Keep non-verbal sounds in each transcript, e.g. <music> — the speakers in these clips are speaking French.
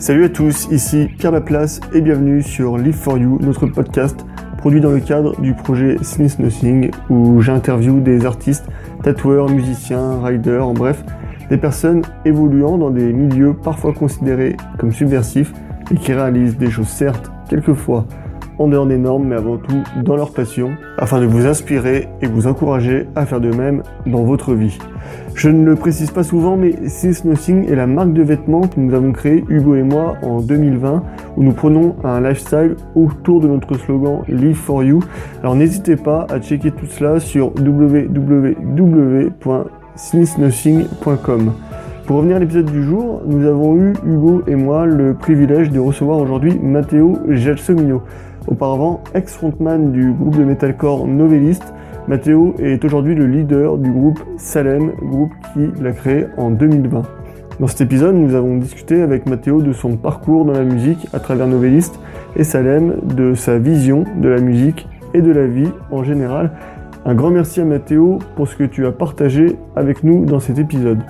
Salut à tous, ici Pierre Laplace et bienvenue sur Live for You, notre podcast produit dans le cadre du projet Since Nothing où j'interviewe des artistes, tatoueurs, musiciens, riders, en bref, des personnes évoluant dans des milieux parfois considérés comme subversifs et qui réalisent des choses certes, quelquefois en dehors des normes, mais avant tout dans leur passion, afin de vous inspirer et vous encourager à faire de même dans votre vie. Je ne le précise pas souvent, mais Since Nothing est la marque de vêtements que nous avons créée, Hugo et moi, en 2020, où nous prenons un lifestyle autour de notre slogan Live for You. Alors n'hésitez pas à checker tout cela sur www.since-nothing.com. Pour revenir à l'épisode du jour, nous avons eu, Hugo et moi, le privilège de recevoir aujourd'hui Matteo Gelsomino. Auparavant, ex-frontman du groupe de metalcore Novelist, Matteo est aujourd'hui le leader du groupe Salem, groupe qui l'a créé en 2020. Dans cet épisode, nous avons discuté avec Matteo de son parcours dans la musique à travers Novelist et Salem, de sa vision de la musique et de la vie en général. Un grand merci à Matteo pour ce que tu as partagé avec nous dans cet épisode.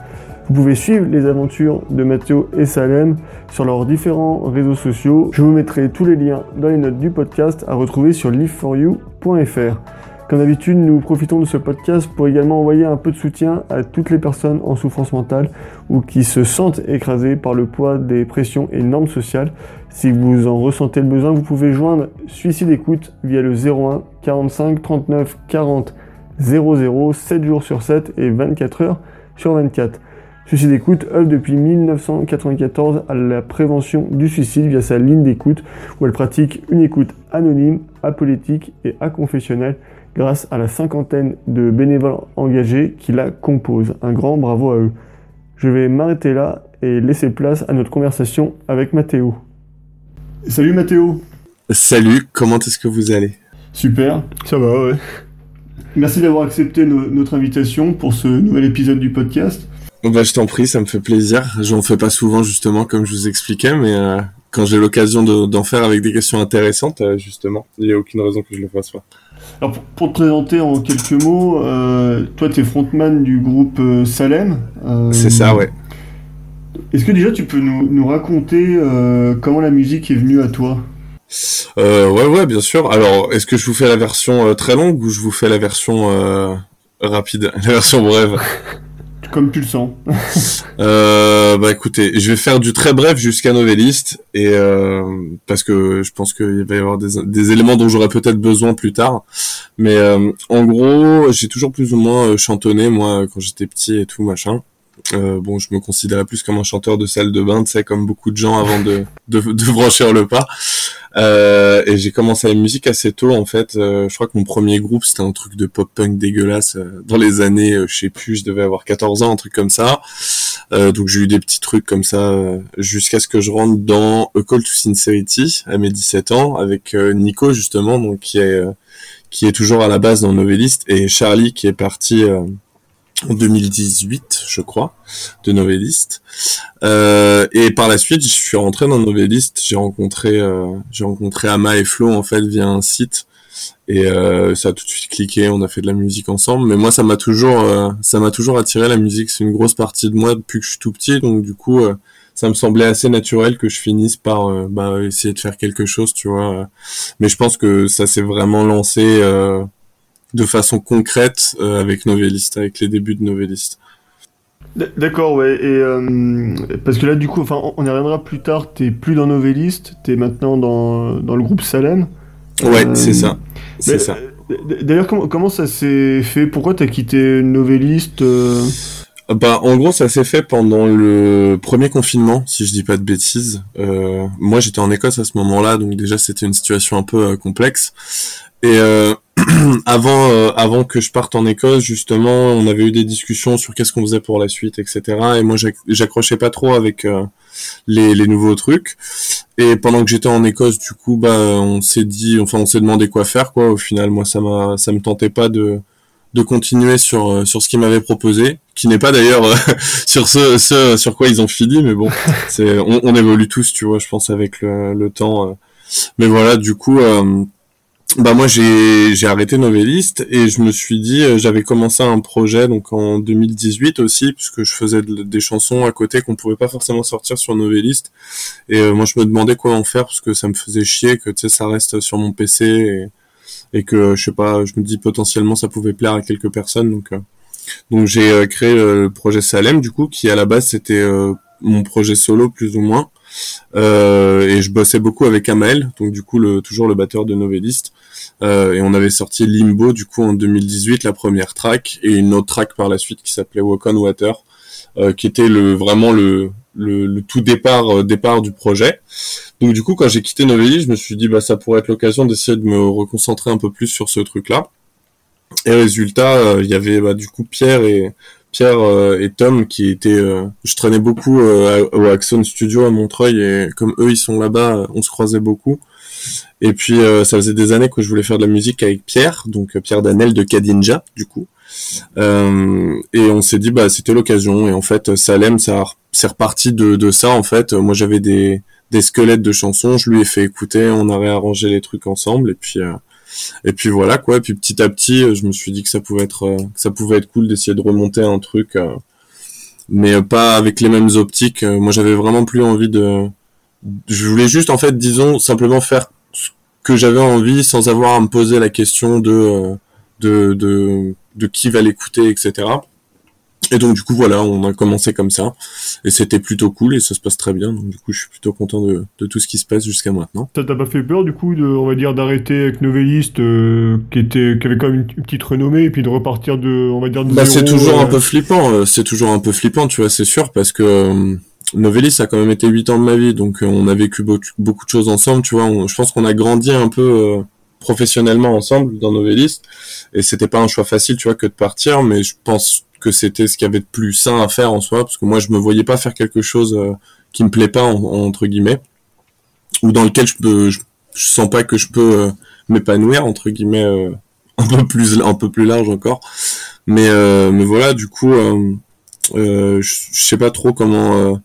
Vous pouvez suivre les aventures de Mathéo et Salem sur leurs différents réseaux sociaux. Je vous mettrai tous les liens dans les notes du podcast à retrouver sur liveforyou.fr. Comme d'habitude, nous profitons de ce podcast pour également envoyer un peu de soutien à toutes les personnes en souffrance mentale ou qui se sentent écrasées par le poids des pressions et normes sociales. Si vous en ressentez le besoin, vous pouvez joindre Suicide Écoute via le 01 45 39 40 00 7 jours sur 7 et 24 heures sur 24. Suicide Écoute œuvre depuis 1994 à la prévention du suicide via sa ligne d'écoute où elle pratique une écoute anonyme, apolitique et aconfessionnelle grâce à la cinquantaine de bénévoles engagés qui la composent. Un grand bravo à eux. Je vais m'arrêter là et laisser place à notre conversation avec Mathéo. Salut Mathéo Salut, comment est-ce que vous allez? Super, ça va ouais. Merci d'avoir accepté notre invitation pour ce nouvel épisode du podcast. Bah, je t'en prie, ça me fait plaisir. J'en fais pas souvent justement, comme je vous expliquais, mais euh, quand j'ai l'occasion d'en faire avec des questions intéressantes, euh, justement, il n'y a aucune raison que je le fasse pas. Alors pour, te présenter en quelques mots, euh, toi tu es frontman du groupe Salem. C'est ça, ouais. Est-ce que déjà tu peux nous, nous raconter comment la musique est venue à toi? Ouais, ouais, bien sûr. Alors, est-ce que je vous fais la version très longue ou je vous fais la version rapide, <laughs> la version brève comme tu le sens. <laughs> euh, bah écoutez, je vais faire du très bref jusqu'à Novelliste et euh, parce que je pense qu'il va y avoir des, éléments dont j'aurai peut-être besoin plus tard. Mais euh, en gros, j'ai toujours plus ou moins chantonné moi quand j'étais petit et tout machin. Euh, bon, je me considérais plus comme un chanteur de salle de bain, tu sais, comme beaucoup de gens avant de, de, de franchir le pas. Euh, et j'ai commencé la musique assez tôt, en fait. Euh, je crois que mon premier groupe, c'était un truc de pop-punk dégueulasse euh, dans les années, je sais plus, je devais avoir 14 ans, un truc comme ça. donc j'ai eu des petits trucs comme ça jusqu'à ce que je rentre dans A Call to Sincerity à mes 17 ans avec Nico justement, donc qui est qui est toujours à la base dans Novelist et Charlie qui est parti en 2018, je crois, de Novelliste. Euh, et par la suite, je suis rentré dans Novelliste. J'ai rencontré, euh, j'ai rencontré Ama et Flo en fait via un site. Et euh, ça a tout de suite cliqué. On a fait de la musique ensemble. Mais moi, ça m'a toujours, euh, ça m'a toujours attiré la musique. C'est une grosse partie de moi depuis que je suis tout petit. Donc du coup, euh, ça me semblait assez naturel que je finisse par bah, essayer de faire quelque chose, tu vois. Mais je pense que ça s'est vraiment lancé de façon concrète euh, avec Novelliste, avec les débuts de Novelliste. D'accord, ouais. Et euh, parce que là, du coup, enfin, on y reviendra plus tard. T'es plus dans Novelliste, t'es maintenant dans, dans le groupe Salem. Ouais, euh, c'est ça. C'est ça. D'ailleurs, comment, comment ça s'est fait? Pourquoi t'as quitté Novelliste bah, en gros, ça s'est fait pendant le premier confinement, si je dis pas de bêtises. Euh, moi, j'étais en Écosse à ce moment-là, donc déjà c'était une situation un peu complexe. Et euh, avant, euh, avant que je parte en Écosse, justement, on avait eu des discussions sur qu'est-ce qu'on faisait pour la suite, etc. Et moi, j'accrochais pas trop avec euh, les, les, nouveaux trucs. Et pendant que j'étais en Écosse, du coup, bah, on s'est dit, enfin, on s'est demandé quoi faire, quoi. Au final, moi, ça m'a, ça me tentait pas de de continuer sur sur ce qu'ils m'avaient proposé, qui n'est pas d'ailleurs <laughs> sur ce, ce sur quoi ils ont fini, mais bon, c'est on, on, évolue tous, tu vois, je pense avec le, le temps. mais voilà, du coup bah moi j'ai j'ai arrêté Novelliste et je me suis dit euh, j'avais commencé un projet donc en 2018 aussi puisque je faisais des chansons à côté qu'on pouvait pas forcément sortir sur Novelliste et euh, moi je me demandais quoi en faire parce que ça me faisait chier que tu sais ça reste sur mon PC et, et que je sais pas je me dis potentiellement ça pouvait plaire à quelques personnes donc euh, donc j'ai créé le projet Salem du coup qui à la base c'était mon projet solo plus ou moins et je bossais beaucoup avec Amel, donc du coup le, toujours le batteur de Novelliste. Euh, et on avait sorti Limbo du coup en 2018 la première track et une autre track par la suite qui s'appelait Walk on Water, euh, qui était le vraiment le, le, tout départ départ du projet. Donc du coup quand j'ai quitté Novelliste, je me suis dit bah ça pourrait être l'occasion d'essayer de me reconcentrer un peu plus sur ce truc là. Et résultat, il y avait bah, du coup Pierre et Pierre euh, et Tom qui étaient euh, je traînais beaucoup euh, au Axon Studio à Montreuil et comme eux ils sont là-bas on se croisait beaucoup. Et puis ça faisait des années que je voulais faire de la musique avec Pierre donc Pierre Danel de Kadinja du coup. Et on s'est dit bah c'était l'occasion. Et en fait Salem ça c'est reparti de, de ça en fait. Moi j'avais des des squelettes de chansons je lui ai fait écouter on a réarrangé les trucs ensemble. Et puis et puis voilà quoi. Puis petit à petit, euh, je me suis dit que ça pouvait être, euh, ça pouvait être cool d'essayer de remonter un truc, euh, mais pas avec les mêmes optiques. Moi, j'avais vraiment plus envie de. Je voulais juste en fait, disons, simplement faire ce que j'avais envie sans avoir à me poser la question de de, de, de qui va l'écouter, etc. Et donc du coup voilà, on a commencé comme ça et c'était plutôt cool et ça se passe très bien. Donc du coup, je suis plutôt content de, de tout ce qui se passe jusqu'à maintenant. Ça t'a pas fait peur du coup de, on va dire, d'arrêter avec Novelliste euh, qui était, qui avait quand même une, petite renommée et puis de repartir de, on va dire, de Bah c'est toujours un euh, peu flippant, euh, c'est toujours un peu flippant, tu vois, c'est sûr parce que Novelliste ça a quand même été 8 ans de ma vie, donc on a vécu beaucoup de choses ensemble, tu vois. je pense qu'on a grandi un peu professionnellement ensemble dans Novelliste et c'était pas un choix facile, tu vois, que de partir, mais je pense que c'était ce qu'il y avait de plus sain à faire en soi, parce que moi je me voyais pas faire quelque chose euh, qui me plaît pas entre guillemets, ou dans lequel je peux, je, sens pas que je peux euh, m'épanouir entre guillemets euh, <laughs> un peu plus un peu plus large encore. Mais mais voilà, du coup, je, je sais pas trop comment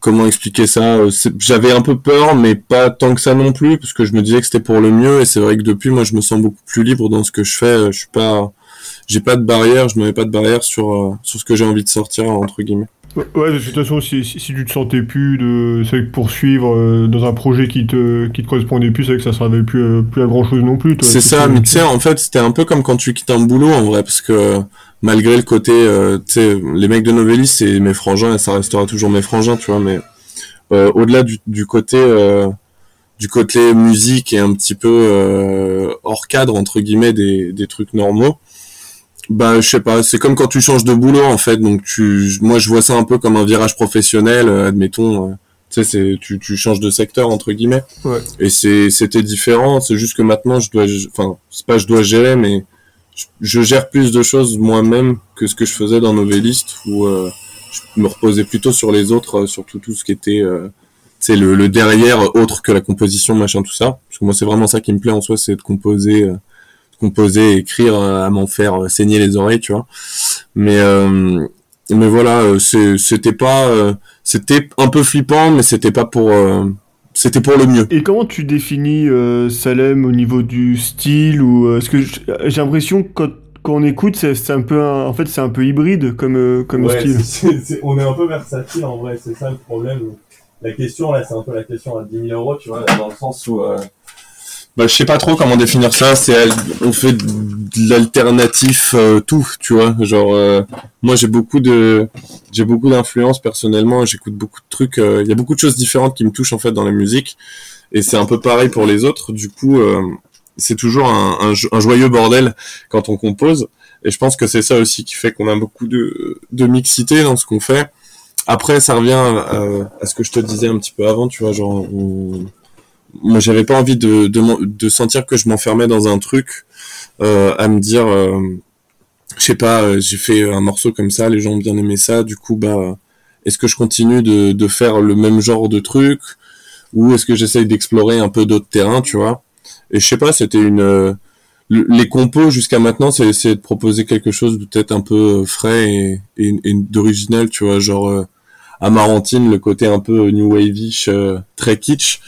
comment expliquer ça J'avais un peu peur, mais pas tant que ça non plus, parce que je me disais que c'était pour le mieux. Et c'est vrai que depuis, moi, je me sens beaucoup plus libre dans ce que je fais. Je suis pas, j'ai pas de barrière, je n'avais pas de barrière sur, euh, sur ce que j'ai envie de sortir, entre guillemets. Ouais, de toute façon, si, si, tu te sentais plus de c'est que poursuivre euh, dans un projet qui te, qui te correspondait plus, c'est que ça servait plus, euh, plus à grand chose non plus. C'est ça, mais tu sais, en fait, c'était un peu comme quand tu quittes un boulot, en vrai, parce que malgré le côté, tu sais, les mecs de Novellis, c'est mes frangins, et ça restera toujours mes frangins, tu vois, mais au-delà du, du côté, du côté musique et un petit peu hors cadre, entre guillemets, des, des trucs normaux, bah, je sais pas, c'est comme quand tu changes de boulot en fait. Donc tu, moi je vois ça un peu comme un virage professionnel, euh, admettons. Euh, tu sais, c'est tu, tu changes de secteur entre guillemets. Ouais. Et c'est c'était différent. C'est juste que maintenant je dois, enfin c'est pas je dois gérer, mais je, gère plus de choses moi-même que ce que je faisais dans Novelliste où euh, je me reposais plutôt sur les autres, surtout tout ce qui était c'est le, le derrière autre que la composition machin tout ça. Parce que moi c'est vraiment ça qui me plaît en soi, c'est de composer composer, écrire, euh, à m'en faire euh, saigner les oreilles, tu vois. Mais euh, mais voilà, c'était pas, c'était un peu flippant, mais c'était pas pour c'était pour le mieux. Et comment tu définis Salem au niveau du style ou est-ce que j'ai l'impression que quand, quand, on écoute c'est un peu en fait c'est un peu hybride comme comme style. on est un peu versatile en vrai, c'est ça le problème. La question là, c'est un peu la question à 10 000 euros, tu vois, dans le sens où bah, je sais pas trop comment définir ça. C'est on fait de l'alternatif euh, tout, tu vois. Genre euh, moi j'ai beaucoup de j'ai beaucoup d'influence personnellement. J'écoute beaucoup de trucs. Euh, il y a beaucoup de choses différentes qui me touchent en fait dans la musique. Et c'est un peu pareil pour les autres. Du coup, c'est toujours un, un, joyeux bordel quand on compose. Et je pense que c'est ça aussi qui fait qu'on a beaucoup de, de mixité dans ce qu'on fait. Après, ça revient à, à, ce que je te disais un petit peu avant, tu vois, genre on, moi j'avais pas envie de, de, de, sentir que je m'enfermais dans un truc euh, à me dire euh, je sais pas euh, j'ai fait un morceau comme ça les gens ont bien aimé ça du coup bah est-ce que je continue de, de faire le même genre de truc? Ou est-ce que j'essaye d'explorer un peu d'autres terrains tu vois? Et je sais pas c'était une euh, les compos jusqu'à maintenant c'est essayer de proposer quelque chose de peut-être un peu frais et, et, d'original tu vois genre Amarantine, le côté un peu new wave-ish, euh, très kitsch.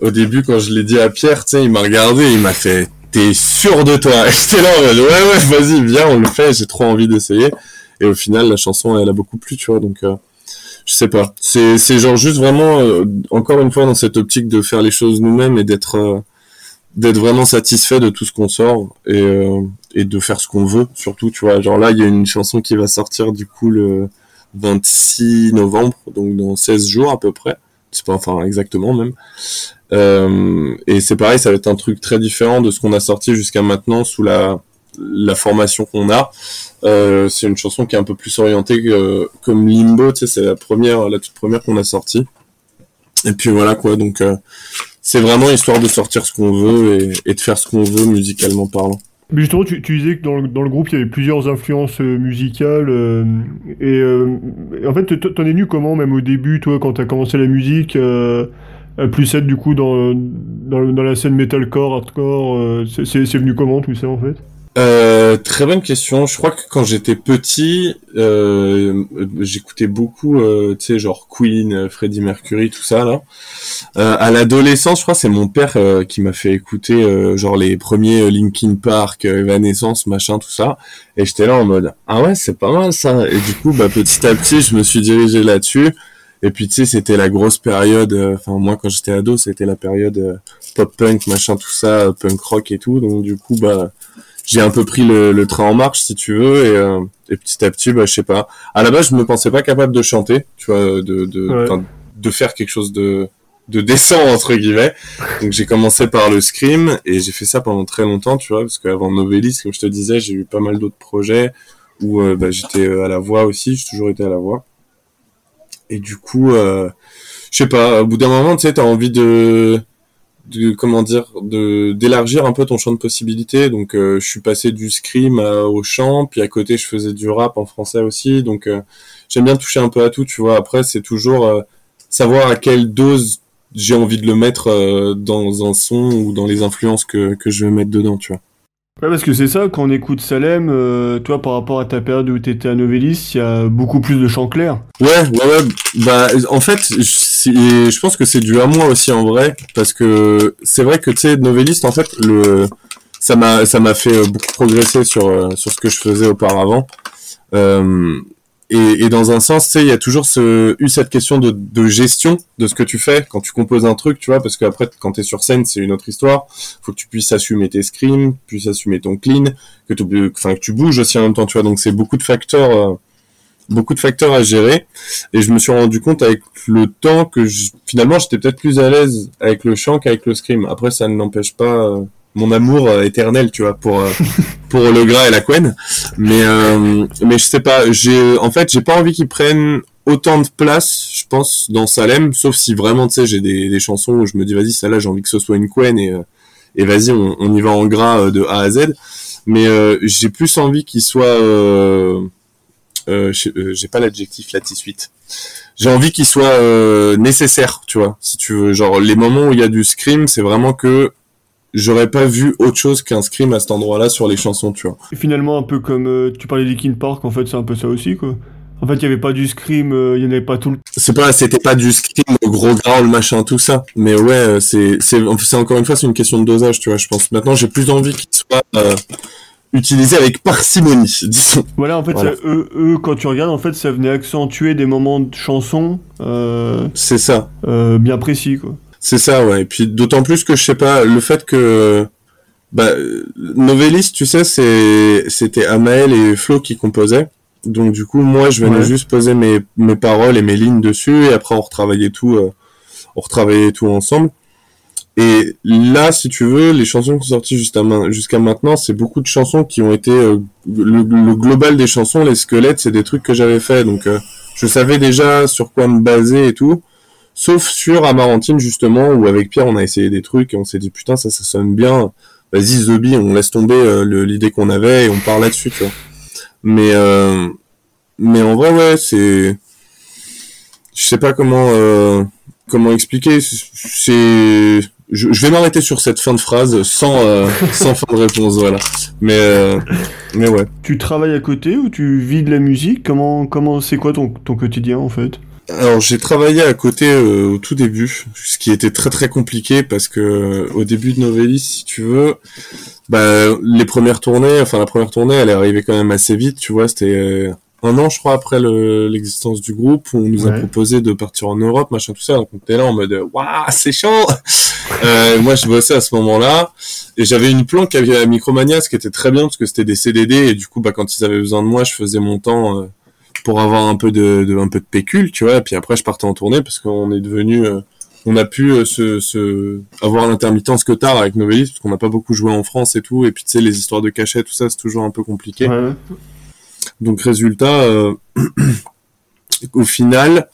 Au début, quand je l'ai dit à Pierre, tu sais, il m'a regardé, il m'a fait, t'es sûr de toi? <laughs> J'étais là, ouais, ouais, vas-y, viens, on le fait, j'ai trop envie d'essayer. Et au final, la chanson, elle a beaucoup plu, tu vois, donc, euh, je sais pas. C'est, c'est genre juste vraiment, euh, encore une fois, dans cette optique de faire les choses nous-mêmes et d'être, d'être vraiment satisfait de tout ce qu'on sort et, et de faire ce qu'on veut, surtout, tu vois. Genre là, il y a une chanson qui va sortir, du coup, le, 26 novembre, donc dans 16 jours à peu près. C'est pas enfin exactement même. Euh, et c'est pareil, ça va être un truc très différent de ce qu'on a sorti jusqu'à maintenant sous la la formation qu'on a. Euh, c'est une chanson qui est un peu plus orientée que, comme Limbo, tu sais, c'est la première, la toute première qu'on a sortie. Et puis voilà quoi, donc euh, c'est vraiment histoire de sortir ce qu'on veut et, et de faire ce qu'on veut musicalement parlant. Mais justement, tu, disais que dans le, groupe, il y avait plusieurs influences euh, musicales. Euh, et, euh, en fait, t'en es venu comment, même au début, toi, quand t'as commencé la musique Plus être, du coup, dans, dans, dans, la scène metalcore, hardcore C'est venu comment, tout ça, en fait? Euh, très bonne question. Je crois que quand j'étais petit, euh, j'écoutais beaucoup, euh, tu sais, genre Queen, euh, Freddie Mercury, tout ça là. Euh, à l'adolescence, je crois, c'est mon père euh, qui m'a fait écouter genre les premiers Linkin Park, Evanescence, machin, tout ça. Et j'étais là en mode ah ouais, c'est pas mal ça. Et du coup, bah petit à petit, je me suis dirigé là-dessus. Et puis tu sais, c'était la grosse période. Enfin moi, quand j'étais ado, c'était la période pop punk, machin, tout ça, punk rock et tout. Donc du coup, bah j'ai un peu pris le, le, train en marche si tu veux et, euh, et petit à petit bah je sais pas. À la base je me pensais pas capable de chanter tu vois de de ouais. de faire quelque chose de de décent <laughs> entre guillemets. Donc j'ai commencé par le scream et j'ai fait ça pendant très longtemps tu vois parce qu'avant Novelis comme je te disais j'ai eu pas mal d'autres projets où euh, bah, j'étais euh, à la voix aussi j'ai toujours été à la voix. Et du coup euh, je sais pas au bout d'un moment tu sais t'as envie de de comment dire de d'élargir un peu ton champ de possibilités. Donc euh, je suis passé du scream au chant. Puis à côté je faisais du rap en français aussi. Donc euh, j'aime bien toucher un peu à tout tu vois. Après c'est toujours euh, savoir à quelle dose j'ai envie de le mettre dans un son ou dans les influences que que je vais mettre dedans tu vois. Ouais, parce que c'est ça, quand on écoute Salem, euh, toi, par rapport à ta période où tu étais à Novelis, il y a beaucoup plus de chants clairs. Ouais, ouais, ouais. Bah, en fait, je pense que c'est dû à moi aussi, en vrai, parce que c'est vrai que, tu sais, Novelis, en fait, le, ça m'a, ça m'a fait beaucoup progresser sur, euh, sur ce que je faisais auparavant. Euh, et, et, dans un sens, tu sais, il y a toujours eu cette question de, gestion de ce que tu fais quand tu composes un truc, tu vois, parce qu'après, quand tu es sur scène, c'est une autre histoire. faut que tu puisses assumer tes screams, puisses assumer ton clean, que tu, bouges aussi en même temps, tu vois. Donc, c'est beaucoup de facteurs, euh, beaucoup de facteurs à gérer. Et je me suis rendu compte avec le temps que je, finalement, j'étais peut-être plus à l'aise avec le chant qu'avec le scream. Après, ça ne n'empêche pas, euh, mon amour euh, éternel, tu vois, pour euh, <laughs> pour le gras et la couenne. Mais euh, mais je sais pas, j'ai en fait j'ai pas envie qu'ils prennent autant de place, je pense, dans Salem, sauf si vraiment, tu sais, j'ai des, des chansons où je me dis vas-y, celle-là, j'ai envie que ce soit une couenne et et vas-y, on, on, y va en gras de A à Z. Mais j'ai plus envie qu'il soit euh, j'ai pas l'adjectif là tout suite. J'ai envie qu'il soit euh, nécessaire, tu vois, si tu veux. Genre les moments où il y a du scream, c'est vraiment que j'aurais pas vu autre chose qu'un scream à cet endroit-là sur les chansons, tu vois. Et finalement, un peu comme euh, tu parlais d'Ikin Park, en fait, c'est un peu ça aussi, quoi. En fait, il y avait pas du scream, euh, il y en avait pas tout le. C'est pas, c'était pas du scream, le gros growl, machin, tout ça. Mais ouais, euh, c'est, c'est, c'est encore une fois, c'est une question de dosage, tu vois. Je pense maintenant, j'ai plus envie qu'il soit euh, utilisé avec parcimonie, disons. Voilà, en fait, voilà. Ça, eux, eux, quand tu regardes, en fait, ça venait accentuer des moments de chansons. c'est ça. bien précis, quoi. C'est ça, ouais. Et puis d'autant plus que je sais pas, le fait que bah, Novelis, tu sais, c'est c'était Amael et Flo qui composaient. Donc du coup, moi, je venais ouais. juste poser mes, mes paroles et mes lignes dessus, et après on retravaillait tout, euh, on retravaillait tout ensemble. Et là, si tu veux, les chansons qui sont sorties jusqu'à maintenant, c'est beaucoup de chansons qui ont été euh, le, le, global des chansons, les squelettes, c'est des trucs que j'avais fait, donc euh, je savais déjà sur quoi me baser et tout. Sauf sur Amarantine, justement, où avec Pierre, on a essayé des trucs et on s'est dit, putain, ça, ça sonne bien. Vas-y, Zobi, on laisse tomber euh, l'idée qu'on avait et on part là-dessus, tu vois. Mais, euh, mais en vrai, ouais, c'est, je sais pas comment, euh, comment expliquer. C'est, je, je vais m'arrêter sur cette fin de phrase sans, euh, <laughs> sans fin de réponse, voilà. Mais, euh, mais ouais. Tu travailles à côté ou tu vis de la musique? Comment, comment, c'est quoi ton, ton quotidien, en fait? Alors j'ai travaillé à côté euh, au tout début, ce qui était très très compliqué parce que au début de Novellis, si tu veux, bah, les premières tournées, enfin la première tournée, elle est arrivée quand même assez vite, tu vois, c'était euh, un an je crois après l'existence du groupe où on nous a proposé de partir en Europe, machin tout ça, donc on était là en mode waouh c'est chaud. <laughs> euh, moi je bossais à ce moment-là et j'avais une planque avec Micromania, ce qui était très bien parce que c'était des CDD et du coup bah quand ils avaient besoin de moi, je faisais mon temps. Euh, pour avoir un peu de, de, un peu de pécule, tu vois. Et puis après, je partais en tournée parce qu'on est devenu, euh, on a pu euh, se, se, avoir l'intermittence que tard avec Novelis parce qu'on n'a pas beaucoup joué en France et tout. Et puis tu sais, les histoires de cachet, tout ça, c'est toujours un peu compliqué. Donc résultat, euh, <clears throat> au final,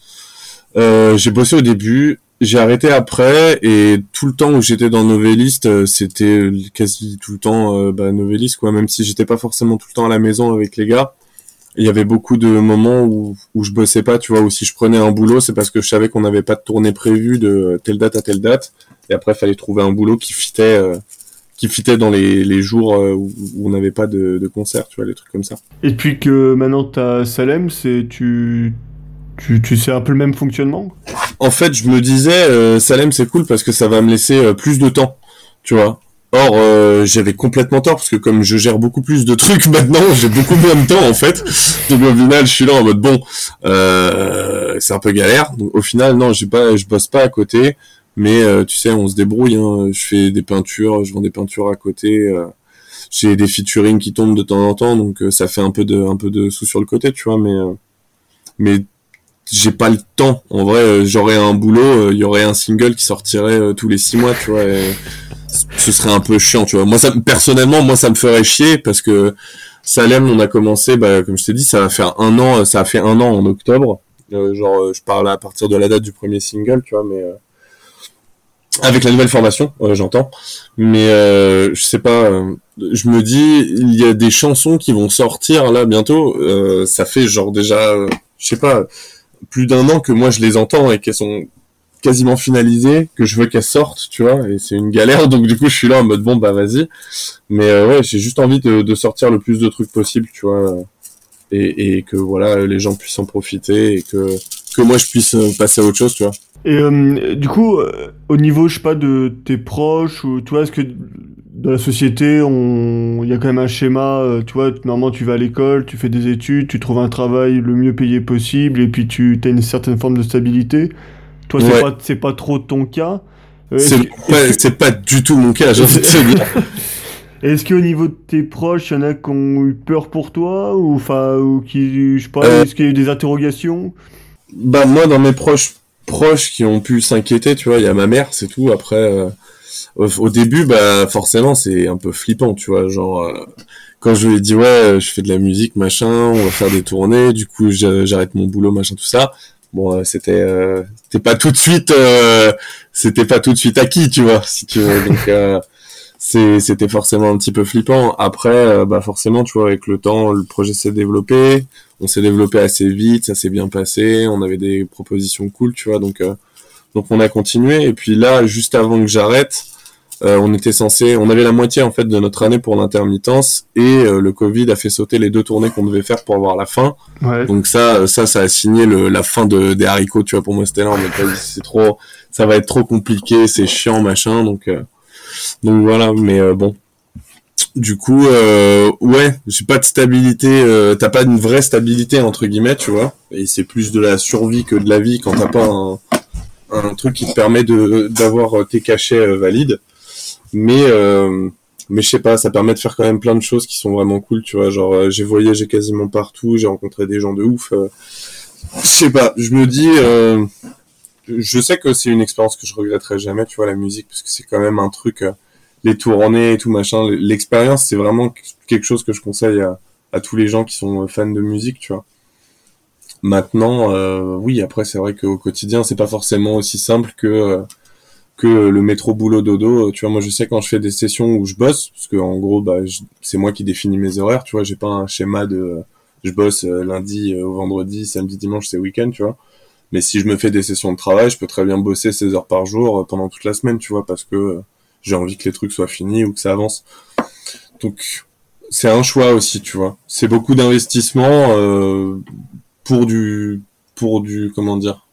j'ai bossé au début. J'ai arrêté après et tout le temps où j'étais dans Novelist, c'était quasi tout le temps bah, Novelist quoi. Même si j'étais pas forcément tout le temps à la maison avec les gars, il y avait beaucoup de moments où, où je bossais pas, tu vois, ou si je prenais un boulot, c'est parce que je savais qu'on n'avait pas de tournée prévue de telle date à telle date, et après il fallait trouver un boulot qui fitait, euh, qui fitait dans les, les jours euh, où, on n'avait pas de, de, concert, tu vois, les trucs comme ça. Et puis que maintenant tu as Salem, c'est tu, tu, tu sais un peu le même fonctionnement? En fait, je me disais, euh, Salem c'est cool parce que ça va me laisser plus de temps, tu vois. Or, euh, j'avais complètement tort parce que comme je gère beaucoup plus de trucs <laughs> maintenant, j'ai beaucoup moins de temps en fait. Donc au final, je suis là en mode bon, euh, c'est un peu galère. Donc au final, non, j'ai pas, je bosse pas à côté, mais euh, tu sais, on se débrouille. Hein. Je fais des peintures, je vends des peintures à côté. j'ai des featuring qui tombent de temps en temps, donc ça fait un peu de, un peu de sous sur le côté, tu vois. Mais, mais j'ai pas le temps. En vrai, j'aurais un boulot, il y aurait un single qui sortirait tous les six mois, tu vois. Et ce serait un peu chiant, tu vois. Moi, ça, personnellement, moi, ça me ferait chier parce que Salem, on a commencé, bah, comme je t'ai dit, ça va faire un an, ça a fait un an en octobre. Euh, genre, euh, je parle à partir de la date du premier single, tu vois, mais euh, avec la nouvelle formation, j'entends. Mais je sais pas, je me dis, il y a des chansons qui vont sortir là bientôt. ça fait genre déjà, je sais pas, plus d'un an que moi je les entends et qu'elles sont quasiment finalisée que je veux qu'elle sorte, tu vois, et c'est une galère, donc du coup je suis là en mode bon bah vas-y, mais euh, ouais j'ai juste envie de, de, sortir le plus de trucs possible, tu vois, et, et, que voilà les gens puissent en profiter et que que moi je puisse euh, passer à autre chose, tu vois. Et euh, du coup, au niveau je sais pas de tes proches ou tu vois, est-ce que dans la société, on, il y a quand même un schéma, tu vois, normalement tu vas à l'école, tu fais des études, tu trouves un travail le mieux payé possible et puis tu as une certaine forme de stabilité. Toi, c'est pas, c'est pas trop ton cas. Euh, c'est pas, du tout mon cas, <laughs> Est-ce qu'au niveau de tes proches, il y en a qui ont eu peur pour toi ou enfin ou qui, je sais pas, euh. est-ce qu'il y a eu des interrogations? Bah moi, dans mes proches proches qui ont pu s'inquiéter, tu vois, il y a ma mère, c'est tout. Après, euh, au, début, bah forcément, c'est un peu flippant, tu vois, genre quand je lui ai dit ouais, je fais de la musique, machin, on va faire des tournées, du coup j'arrête mon boulot, machin, tout ça. Bon euh, c'était euh, c'était pas tout de suite euh, c'était pas tout de suite acquis tu vois si tu veux. Donc c'était forcément un petit peu flippant. Après bah forcément tu vois avec le temps le projet s'est développé on s'est développé assez vite ça s'est bien passé on avait des propositions cool tu vois donc donc on a continué et puis là juste avant que j'arrête euh, on était censé, on avait la moitié en fait de notre année pour l'intermittence et euh, le Covid a fait sauter les deux tournées qu'on devait faire pour avoir la fin. Donc ça, ça, ça a signé le, la fin de des haricots. Tu vois, pour moi c'était là, on c'est trop, ça va être trop compliqué, c'est chiant, machin. Donc euh, donc voilà, mais bon. Du coup, ouais, j'ai pas de stabilité. t'as pas une vraie stabilité entre guillemets, tu vois. Et c'est plus de la survie que de la vie quand t'as pas un, truc qui te permet d'avoir tes cachets valides mais euh, mais je sais pas, ça permet de faire quand même plein de choses qui sont vraiment cool, tu vois. Genre, euh, j'ai voyagé quasiment partout, j'ai rencontré des gens de ouf. Euh, je sais pas, je me dis, euh, je sais que c'est une expérience que je regretterai jamais, tu vois, la musique, parce que c'est quand même un truc, les tournées et tout machin. L'expérience, c'est vraiment quelque chose que je conseille à, tous les gens qui sont fans de musique, tu vois. Maintenant, oui, après, c'est vrai qu'au quotidien, c'est pas forcément aussi simple que que le métro boulot dodo. Tu vois, moi je sais quand je fais des sessions où je bosse, parce que en gros, bah, c'est moi qui définis mes horaires. Tu vois, j'ai pas un schéma de je bosse euh, lundi euh, au vendredi, samedi, dimanche, c'est week-end, tu vois. Mais si je me fais des sessions de travail, je peux très bien bosser 16 heures par jour euh, pendant toute la semaine, tu vois, parce que j'ai envie que les trucs soient finis ou que ça avance. Donc c'est un choix aussi, tu vois. C'est beaucoup d'investissement pour du pour du comment dire,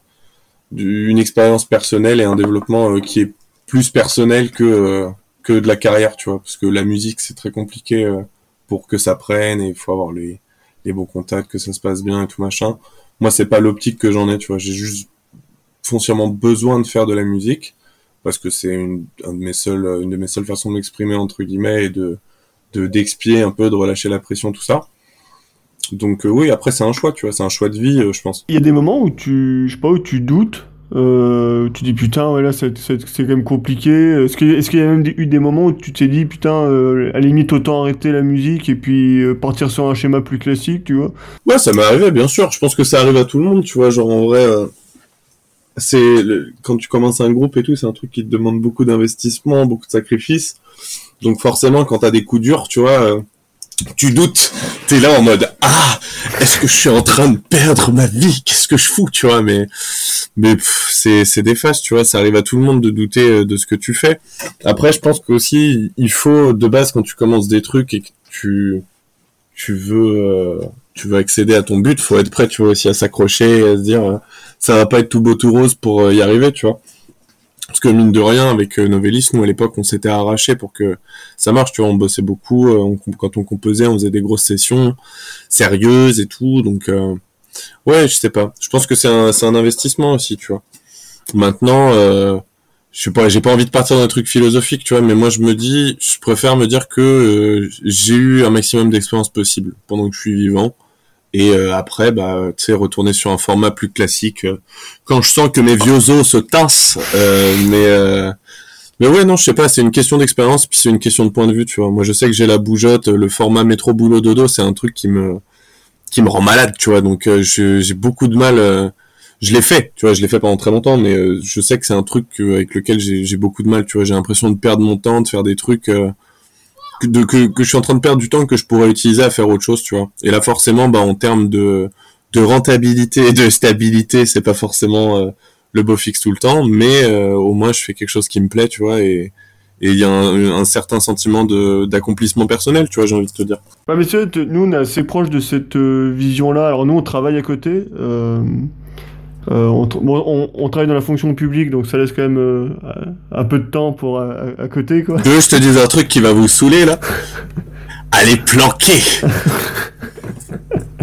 du, une expérience personnelle et un développement euh, qui est plus personnel que euh, que de la carrière, tu vois, parce que la musique c'est très compliqué euh, pour que ça prenne et il faut avoir les les bons contacts, que ça se passe bien et tout machin. Moi, c'est pas l'optique que j'en ai, tu vois. J'ai juste foncièrement besoin de faire de la musique parce que c'est une, un de mes seuls, une de mes seules façons de m'exprimer entre guillemets et de de d'expier un peu, de relâcher la pression, tout ça. Donc euh, oui, après c'est un choix, tu vois, c'est un choix de vie, euh, je pense. Il y a des moments où tu, je sais pas, où tu doutes, euh, tu dis putain, ouais, là c'est c'est- c'est quand même compliqué. Est-ce qu'il y a- est-ce qu'il y a même eu des moments où tu t'es dit putain, à la limite autant arrêter la musique et puis partir sur un schéma plus classique, tu vois? Ouais, ça m'est arrivé, bien sûr. Je pense que ça arrive à tout le monde, tu vois. Genre, en vrai, c'est quand tu commences un groupe et tout, c'est un truc qui te demande beaucoup d'investissement, beaucoup de sacrifices. Donc, forcément, quand t'as des coups durs, tu vois, euh, tu doutes. T'es là en mode ah, est-ce que je suis en train de perdre ma vie? Qu'est-ce que je fous, tu vois? Mais mais c'est c'est des phases, tu vois. Ça arrive à tout le monde de douter euh, de ce que tu fais. Après, je pense qu'aussi il faut de base quand tu commences des trucs et que tu tu veux euh, tu veux accéder à ton but, faut être prêt, tu vois, aussi à s'accrocher, à se dire, ça va pas être tout beau tout rose pour euh, y arriver, tu vois. Parce que mine de rien, avec euh, Novelis, nous à l'époque, on s'était arraché pour que ça marche, tu vois, on bossait beaucoup, euh, quand on composait, on faisait des grosses sessions sérieuses et tout, donc euh, ouais, je sais pas. Je pense que c'est un, un investissement aussi, tu vois. Maintenant, euh, je sais pas, j'ai pas envie de partir dans un truc philosophique, tu vois, mais moi je me dis, je préfère me dire que euh, j'ai eu un maximum d'expérience possible pendant que je suis vivant. Et euh, après, bah, tu sais, retourner sur un format plus classique euh, quand je sens que mes vieux os se tassent. euh, mais mais ouais, non, je sais pas, c'est une question d'expérience, puis c'est une question de point de vue, tu vois. Moi, je sais que j'ai la bougeotte, le format métro boulot dodo, c'est un truc qui me qui me rend malade, tu vois. Donc euh, j'ai beaucoup de mal. euh, je l'ai fait, tu vois, je l'ai fait pendant très longtemps, mais euh, je sais que c'est un truc avec lequel j'ai beaucoup de mal, tu vois. J'ai l'impression de perdre mon temps, de faire des trucs de, que, que je suis en train de perdre du temps que je pourrais utiliser à faire autre chose, tu vois. Et là, forcément, bah, en termes de, de rentabilité et de stabilité, c'est pas forcément euh, le beau fixe tout le temps, mais euh, au moins je fais quelque chose qui me plaît, tu vois, et il y a un, certain sentiment d'accomplissement personnel, tu vois, j'ai envie de te dire. Ouais, mais sais, t- nous, on est assez proche de cette euh, vision-là. Alors, nous, on travaille à côté. Euh, on, tra- bon, on- on travaille dans la fonction publique, donc ça laisse quand même euh, un peu de temps pour à, à- côté, quoi. Tu veux que je te dise un truc qui va vous saouler là Allez planquer <laughs>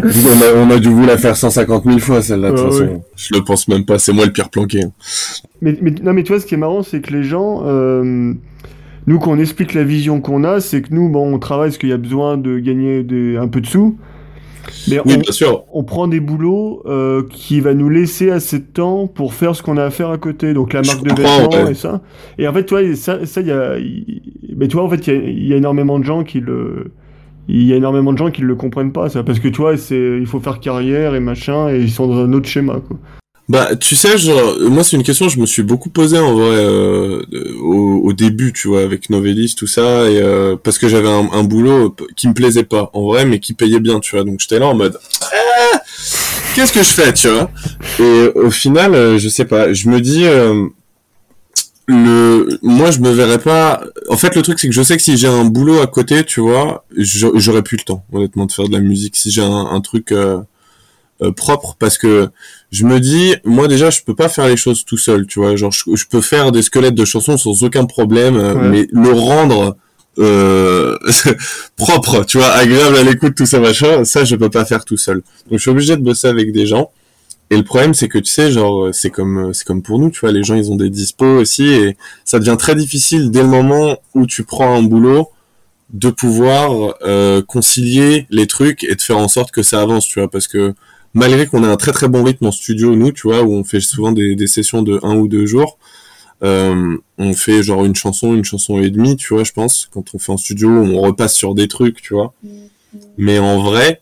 on, a, on a dû vous la faire 150 000 fois celle-là, de toute Ouais, façon. Je le pense même pas, c'est moi le pire planqué. hein. Mais, mais, non, mais tu vois, ce qui est marrant, c'est que les gens, euh, nous, quand on explique la vision qu'on a, c'est que nous, bon, on travaille parce qu'il y a besoin de gagner des, un peu de sous. Mais Oui, on, bien sûr. on prend des boulots euh, qui va nous laisser assez de temps pour faire ce qu'on a à faire à côté. Donc la Je marque de vêtements ouais. et ça. Et en fait, toi, ça, ça, il y a, mais tu vois, en fait, il y a, il y a énormément de gens qui le, il y a énormément de gens qui le comprennent pas, ça, parce que tu vois, c'est, il faut faire carrière et machin, et ils sont dans un autre schéma, quoi. Bah, tu sais, genre, moi, c'est une question que je me suis beaucoup posée en vrai euh, au, au début, tu vois, avec Novelis, tout ça, et euh, parce que j'avais un, un boulot qui me plaisait pas, en vrai, mais qui payait bien, tu vois. Donc j'étais là en mode, Ah, qu'est-ce que je fais, tu vois? Et au final, euh, je sais pas, je me dis, euh, le, moi, je me verrais pas. En fait, le truc, c'est que je sais que si j'ai un boulot à côté, tu vois, j'a- j'aurais plus le temps, honnêtement, de faire de la musique. Si j'ai un, un truc euh, propre, parce que je me dis, moi déjà, je peux pas faire les choses tout seul, tu vois. Genre, je, je peux faire des squelettes de chansons sans aucun problème, euh, Ouais. mais le rendre euh, <laughs> propre, tu vois, agréable à l'écoute, tout ça machin, ça, je peux pas faire tout seul. Donc, je suis obligé de bosser avec des gens. Et le problème, c'est que tu sais, genre, c'est comme, c'est comme pour nous, tu vois, les gens, ils ont des dispos aussi, et ça devient très difficile dès le moment où tu prends un boulot de pouvoir euh, concilier les trucs et de faire en sorte que ça avance, tu vois, parce que malgré qu'on ait un très très bon rythme en studio, nous, tu vois, où on fait souvent des, des sessions de un ou deux jours, euh, on fait genre une chanson, une chanson et demie, tu vois, je pense, quand on fait en studio, on repasse sur des trucs, tu vois. Mais en vrai,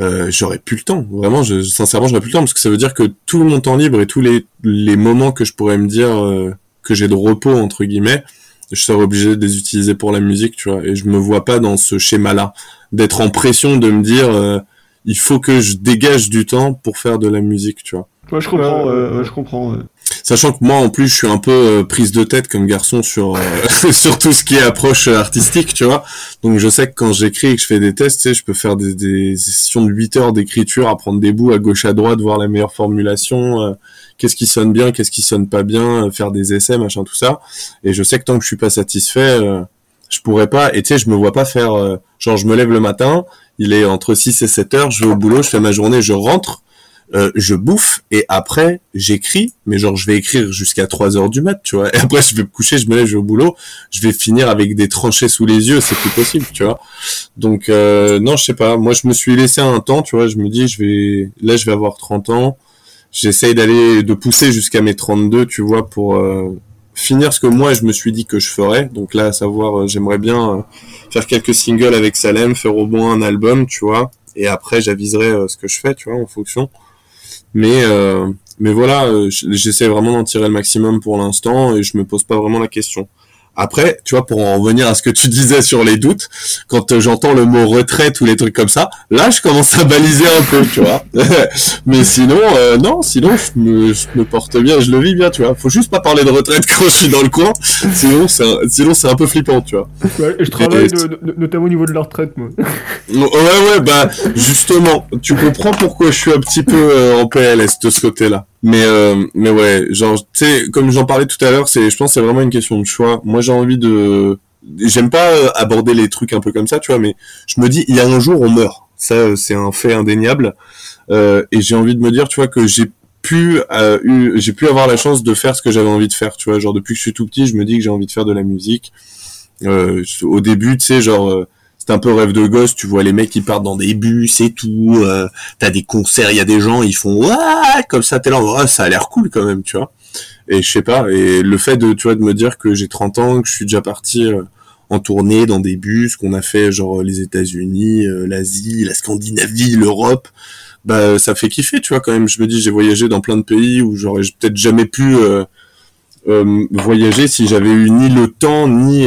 euh, j'aurais plus le temps. Vraiment, je, sincèrement, j'aurais plus le temps parce que ça veut dire que tout mon temps libre et tous les, les moments que je pourrais me dire euh, que j'ai de repos entre guillemets, je serais obligé de les utiliser pour la musique, tu vois. Et je me vois pas dans ce schéma-là, d'être en pression de me dire euh, il faut que je dégage du temps pour faire de la musique, tu vois. Ouais, je comprends, ouais, je comprends. Sachant que moi, en plus, je suis un peu euh, prise de tête comme garçon sur euh, <laughs> sur tout ce qui est approche artistique, tu vois. Donc, je sais que quand j'écris et que je fais des tests, tu sais, je peux faire des, des sessions de 8 heures d'écriture, à prendre des bouts à gauche à droite, voir la meilleure formulation, euh, qu'est-ce qui sonne bien, qu'est-ce qui sonne pas bien, faire des essais, machin, tout ça. Et je sais que tant que je suis pas satisfait, je pourrais pas. Et tu sais, je me vois pas faire, genre, je me lève le matin, il est entre 6 et 7 heures, je vais au boulot, je fais ma journée, je rentre euh, je bouffe et après j'écris, mais genre je vais écrire jusqu'à 3 heures du mat, tu vois. Et après je vais me coucher, je me lève, je vais au boulot, je vais finir avec des tranchées sous les yeux, c'est plus possible, tu vois. Donc euh, non, je sais pas. Moi je me suis laissé un temps, tu vois. Je me dis je vais, là je vais avoir 30 ans. J'essaye d'aller, de pousser jusqu'à mes 32, tu vois, pour euh, finir ce que moi je me suis dit que je ferais. Donc là, à savoir, j'aimerais bien faire quelques singles avec Salem, faire au moins un album, tu vois. Et après, j'aviserai ce que je fais, tu vois, en fonction. Mais euh, mais voilà, euh, j'essaie vraiment d'en tirer le maximum pour l'instant et je me pose pas vraiment la question. Après, tu vois, pour en revenir à ce que tu disais sur les doutes, quand euh, j'entends le mot retraite ou les trucs comme ça, là, je commence à baliser un peu, tu vois. <laughs> Mais sinon, euh, non, sinon, je me, je me, porte bien, je le vis bien, tu vois. Faut juste pas parler de retraite <laughs> quand je suis dans le coin, sinon, c'est un, sinon c'est un peu flippant, tu vois. Ouais, et je travaille notamment au niveau de la retraite, moi. <laughs> ouais, ouais, bah, justement, tu comprends pourquoi je suis un petit peu euh, en PLS de ce côté-là. Mais euh, mais ouais, genre tu sais comme j'en parlais tout à l'heure, c'est je pense c'est vraiment une question de choix. Moi j'ai envie de j'aime pas euh, aborder les trucs un peu comme ça, tu vois, mais je me dis il y a un jour on meurt. Ça euh, c'est un fait indéniable euh, et j'ai envie de me dire tu vois que j'ai pu euh, j'ai pu avoir la chance de faire ce que j'avais envie de faire, tu vois, genre depuis que je suis tout petit, je me dis que j'ai envie de faire de la musique. au début, tu sais genre c'est un peu rêve de gosse, tu vois les mecs qui partent dans des bus et tout, euh, t'as des concerts, il y a des gens, ils font ouais comme ça, t'es là, ça a l'air cool quand même, tu vois. Et je sais pas, et le fait de, tu vois, de me dire que j'ai 30 ans, que je suis déjà parti euh, en tournée dans des bus, qu'on a fait genre les États-Unis, euh, l'Asie, la Scandinavie, l'Europe, bah ça fait kiffer, tu vois quand même. Je me dis, j'ai voyagé dans plein de pays où j'aurais peut-être jamais pu voyager si j'avais eu ni le temps ni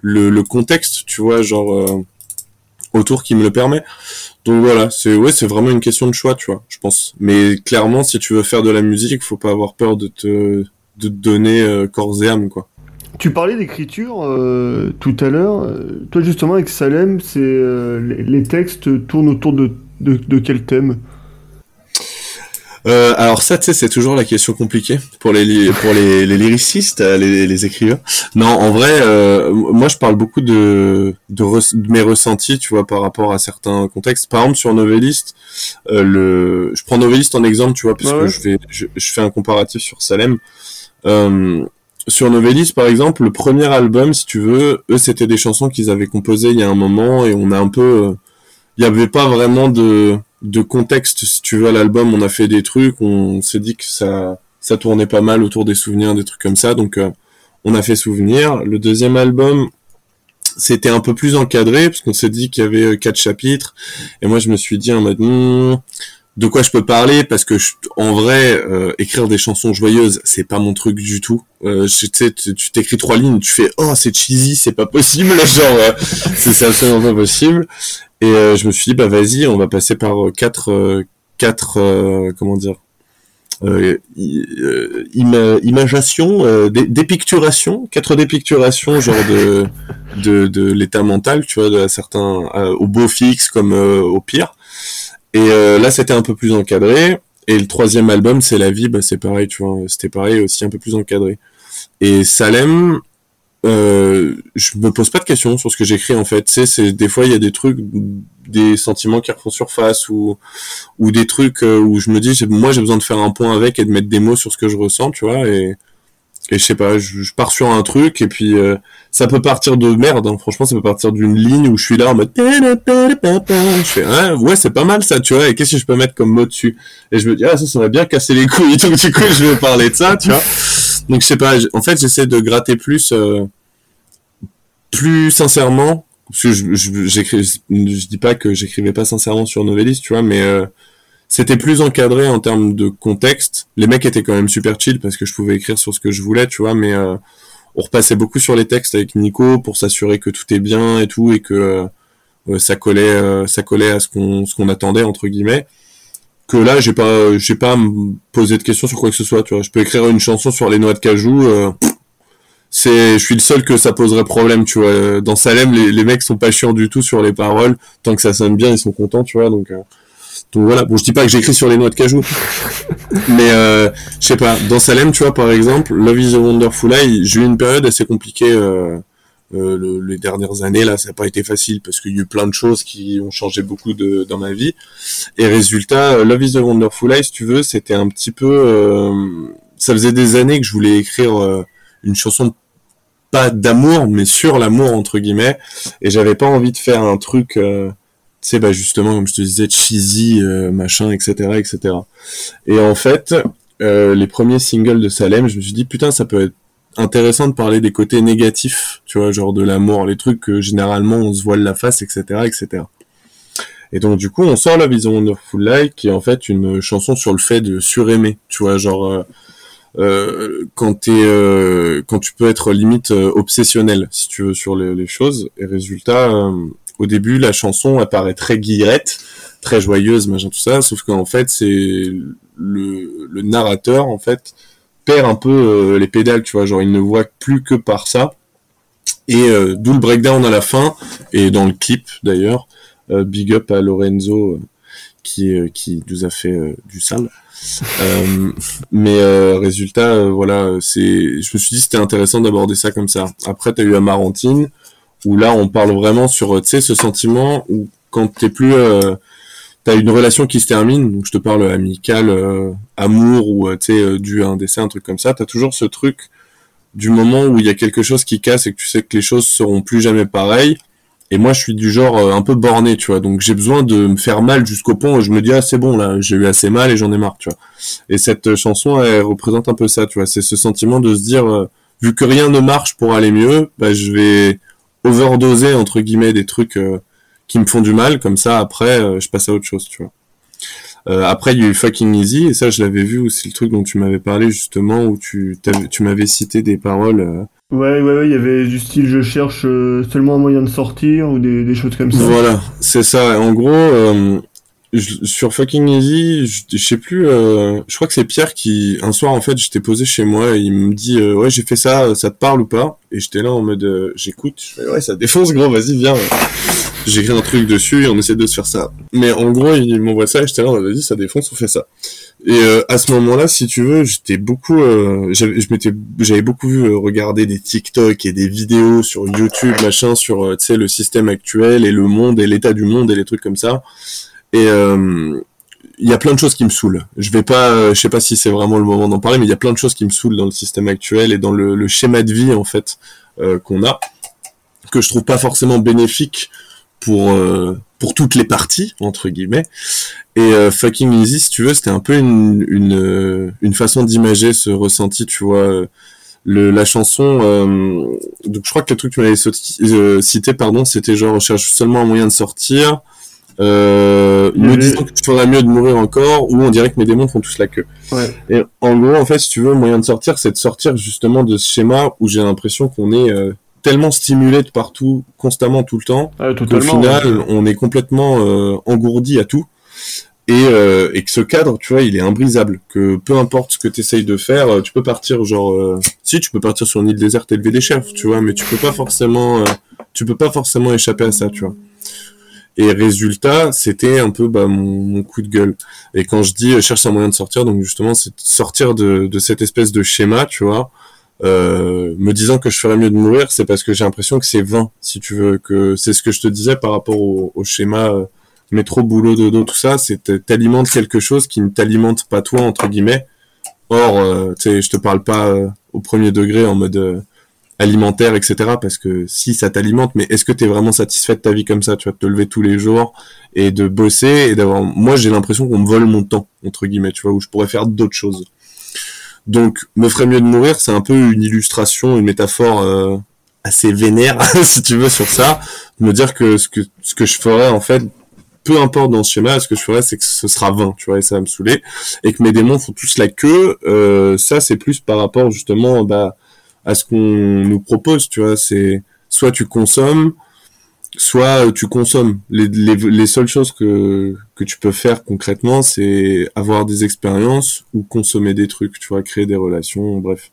le, le contexte, tu vois, genre euh, autour qui me le permet. Donc voilà, c'est ouais, c'est vraiment une question de choix, tu vois, je pense. Mais clairement, si tu veux faire de la musique, faut pas avoir peur de te de te donner euh, corps et âme, quoi. Tu parlais d'écriture euh, tout à l'heure. Toi, justement, avec Salem, c'est les, textes tournent autour de, de quel thème? Euh, alors ça, tu sais, c'est toujours la question compliquée pour les pour les, les lyricistes, euh, les, les écrivains. Non, en vrai, euh, moi, je parle beaucoup de de, mes ressentis, tu vois, par rapport à certains contextes. Par exemple, sur Novelist, euh, le, je prends Novelist en exemple, tu vois, parce que je vais je, je, fais un comparatif sur Salem. Euh, sur Novelist, par exemple, le premier album, si tu veux, eux, c'était des chansons qu'ils avaient composées il y a un moment, et on a un peu, il n'y avait pas vraiment de de contexte, si tu veux, l'album, on a fait des trucs, on s'est dit que ça, ça tournait pas mal autour des souvenirs, des trucs comme ça, donc euh, on a fait souvenir. Le deuxième album, c'était un peu plus encadré, parce qu'on s'est dit qu'il y avait euh, quatre chapitres, et moi je me suis dit en mode, hmm, de quoi je peux parler, parce que en vrai, euh, écrire des chansons joyeuses, c'est pas mon truc du tout. tu sais, tu t'écris trois lignes, tu fais, oh c'est cheesy, c'est pas possible, <laughs> genre, c'est absolument pas possible. Et euh, je me suis dit bah vas-y, on va passer par euh, quatre euh, quatre comment dire euh, imagation, dépicturation, quatre dépicturations genre de de, de l'état mental, tu vois, de certains au beau fixe comme au pire. Et là, c'était un peu plus encadré. Et le troisième album, c'est la vie, bah c'est pareil, tu vois, c'était pareil aussi un peu plus encadré. Et Salem, euh, je me pose pas de questions sur ce que j'écris en fait. Tu c'est des fois il y a des trucs, des sentiments qui refont surface ou ou des trucs euh, où je me dis moi j'ai besoin de faire un point avec et de mettre des mots sur ce que je ressens, tu vois. Et et je sais pas, je, pars sur un truc et puis euh, ça peut partir de merde. Hein. Franchement, ça peut partir d'une ligne où je suis là en mode je fais hein, ouais c'est pas mal ça, tu vois. Et qu'est-ce que je peux mettre comme mot dessus? Et je me dis ah ça ça va bien casser les couilles. <laughs> Donc du coup je vais parler de ça, tu vois. Donc je sais pas, en fait j'essaie de gratter plus, euh, plus sincèrement. Parce que je, je, je dis pas que j'écrivais pas sincèrement sur Novelist, tu vois, mais euh, c'était plus encadré en termes de contexte. Les mecs étaient quand même super chill parce que je pouvais écrire sur ce que je voulais, tu vois, mais euh, on repassait beaucoup sur les textes avec Nico pour s'assurer que tout est bien et tout et que ça collait, ça collait à ce qu'on ce qu'on attendait entre guillemets. Que là j'ai pas j'ai pas à me poser de questions sur quoi que ce soit tu vois. Je peux écrire une chanson sur les noix de cajou euh, c'est je suis le seul que ça poserait problème tu vois. Dans Salem les, les mecs sont pas chiants du tout sur les paroles. Tant que ça sonne bien ils sont contents tu vois donc euh, donc voilà bon je dis pas que j'écris sur les noix de cajou <laughs> mais euh, je sais pas dans Salem tu vois par exemple Love is a Wonderful Eye j'ai eu une période assez compliquée euh, euh, les dernières années là ça n'a pas été facile parce qu'il y a eu plein de choses qui ont changé beaucoup de, dans ma vie. Et résultat euh, Love is a Wonderful Life si tu veux c'était un petit peu euh, ça faisait des années que je voulais écrire une chanson pas d'amour mais sur l'amour entre guillemets et j'avais pas envie de faire un truc tu sais bah justement comme je te disais cheesy machin etc etc et en fait les premiers singles de Salem je me suis dit putain ça peut être intéressant de parler des côtés négatifs, tu vois, genre de l'amour, les trucs que généralement on se voile la face, etc., etc. Et donc du coup, on sort la vision Wonderful Life, qui est en fait une chanson sur le fait de suraimer, tu vois, genre euh, euh quand t'es, euh, quand tu peux être limite euh, obsessionnel, si tu veux, sur les, les choses. Et résultat, au début, la chanson apparaît très guillerette, très joyeuse, machin tout ça, sauf qu'en fait, c'est le, le narrateur en fait perd un peu euh, les pédales, tu vois, genre il ne voit plus que par ça. Et euh, d'où le breakdown à la fin, et dans le clip d'ailleurs, euh, big up à Lorenzo qui, qui nous a fait du sale. <laughs> mais résultat, voilà, c'est, je me suis dit c'était intéressant d'aborder ça comme ça. Après, t'as eu Amarantine, où là on parle vraiment sur, tu sais, ce sentiment où quand t'es plus t'as une relation qui se termine, donc je te parle amical, euh, amour ou euh, tu sais euh, dû à un décès, un truc comme ça, t'as toujours ce truc du moment où il y a quelque chose qui casse et que tu sais que les choses seront plus jamais pareilles. Et moi, je suis du genre un peu borné, tu vois. Donc j'ai besoin de me faire mal jusqu'au point où je me dis ah c'est bon là, j'ai eu assez mal et j'en ai marre, tu vois. Et cette chanson, elle représente un peu ça, tu vois. C'est ce sentiment de se dire vu que rien ne marche pour aller mieux, bah je vais overdoser entre guillemets des trucs qui me font du mal, comme ça après euh, je passe à autre chose, tu vois. Euh, après, il y a eu Fucking Easy, et ça, je l'avais vu aussi, le truc dont tu m'avais parlé, justement, où tu, tu m'avais cité des paroles. Euh. Ouais, ouais, ouais, il y avait du style je cherche seulement un moyen de sortir, ou des, des choses comme ça. Voilà, c'est ça. En gros, sur Fucking Easy, je, sais plus, je crois que c'est Pierre qui, un soir, en fait, j'étais posé chez moi, et il me dit, ouais, j'ai fait ça, ça te parle ou pas? Et j'étais là en mode, j'écoute, ouais, ça défonce, gros, vas-y, viens j'écris un truc dessus et on essaie de se faire ça. Mais en gros, il m'envoie ça et j'étais là, vas-y, ça défonce, on fait ça. Et euh, à ce moment-là, si tu veux, j'étais beaucoup, euh, j'avais, je m'étais, j'avais beaucoup vu euh, regarder des TikTok et des vidéos sur YouTube, machin, sur, euh, tu sais, le système actuel et le monde et l'état du monde et les trucs comme ça. Et il y a plein de choses qui me saoulent. Je vais pas, je sais pas si c'est vraiment le moment d'en parler, mais il y a plein de choses qui me saoulent dans le système actuel et dans le, le schéma de vie en fait qu'on a, que je trouve pas forcément bénéfique pour euh, pour toutes les parties entre guillemets et euh, fucking easy si tu veux c'était un peu une une, euh, une façon d'imager ce ressenti tu vois le la chanson donc je crois que le truc que tu m'avais cité pardon c'était genre on cherche seulement un moyen de sortir euh, me disant que tu ferais mieux de mourir encore, ou on dirait que mes démons font tous la queue. Ouais. Et en gros, en fait, si tu veux, le moyen de sortir, c'est de sortir justement de ce schéma où j'ai l'impression qu'on est tellement stimulé de partout, constamment, tout le temps, ah, qu'au final, on est complètement euh, engourdi à tout. Et, euh, et, que ce cadre, tu vois, il est imbrisable. Que peu importe ce que tu essayes de faire, euh, tu peux partir genre, euh, si tu peux partir sur une île déserte et élever des chefs, tu vois, mais tu peux pas forcément, tu peux pas forcément échapper à ça, tu vois. Et résultat, c'était un peu bah, mon, coup de gueule. Et quand je dis cherche un moyen de sortir, donc justement, c'est sortir de, de cette espèce de schéma, tu vois, euh, me disant que je ferais mieux de mourir, c'est parce que j'ai l'impression que c'est vain, si tu veux, que c'est ce que je te disais par rapport au, schéma euh, métro, boulot, dodo, tout ça, c'est t'alimentes quelque chose qui ne t'alimente pas toi, entre guillemets. Or, euh, tu sais, je te parle pas euh, au premier degré en mode alimentaire, etc. Parce que si ça t'alimente, mais est-ce que tu es vraiment satisfait de ta vie comme ça Tu vas te lever tous les jours et de bosser et d'avoir. Moi, j'ai l'impression qu'on me vole mon temps, entre guillemets, tu vois, où je pourrais faire d'autres choses. Donc, me ferait mieux de mourir, c'est un peu une illustration, une métaphore euh, assez vénère, <laughs> si tu veux, sur ça. Me dire que ce que ce que je ferais, en fait, peu importe dans ce schéma, ce que je ferais, c'est que ce sera vain, tu vois, et ça va me saouler. Et que mes démons font tous la queue. Euh, ça, c'est plus par rapport justement bah, à ce qu'on nous propose, tu vois. C'est soit tu consommes, soit tu consommes. Les, les, les seules choses que, que tu peux faire concrètement, c'est avoir des expériences ou consommer des trucs, tu vois, créer des relations, bref.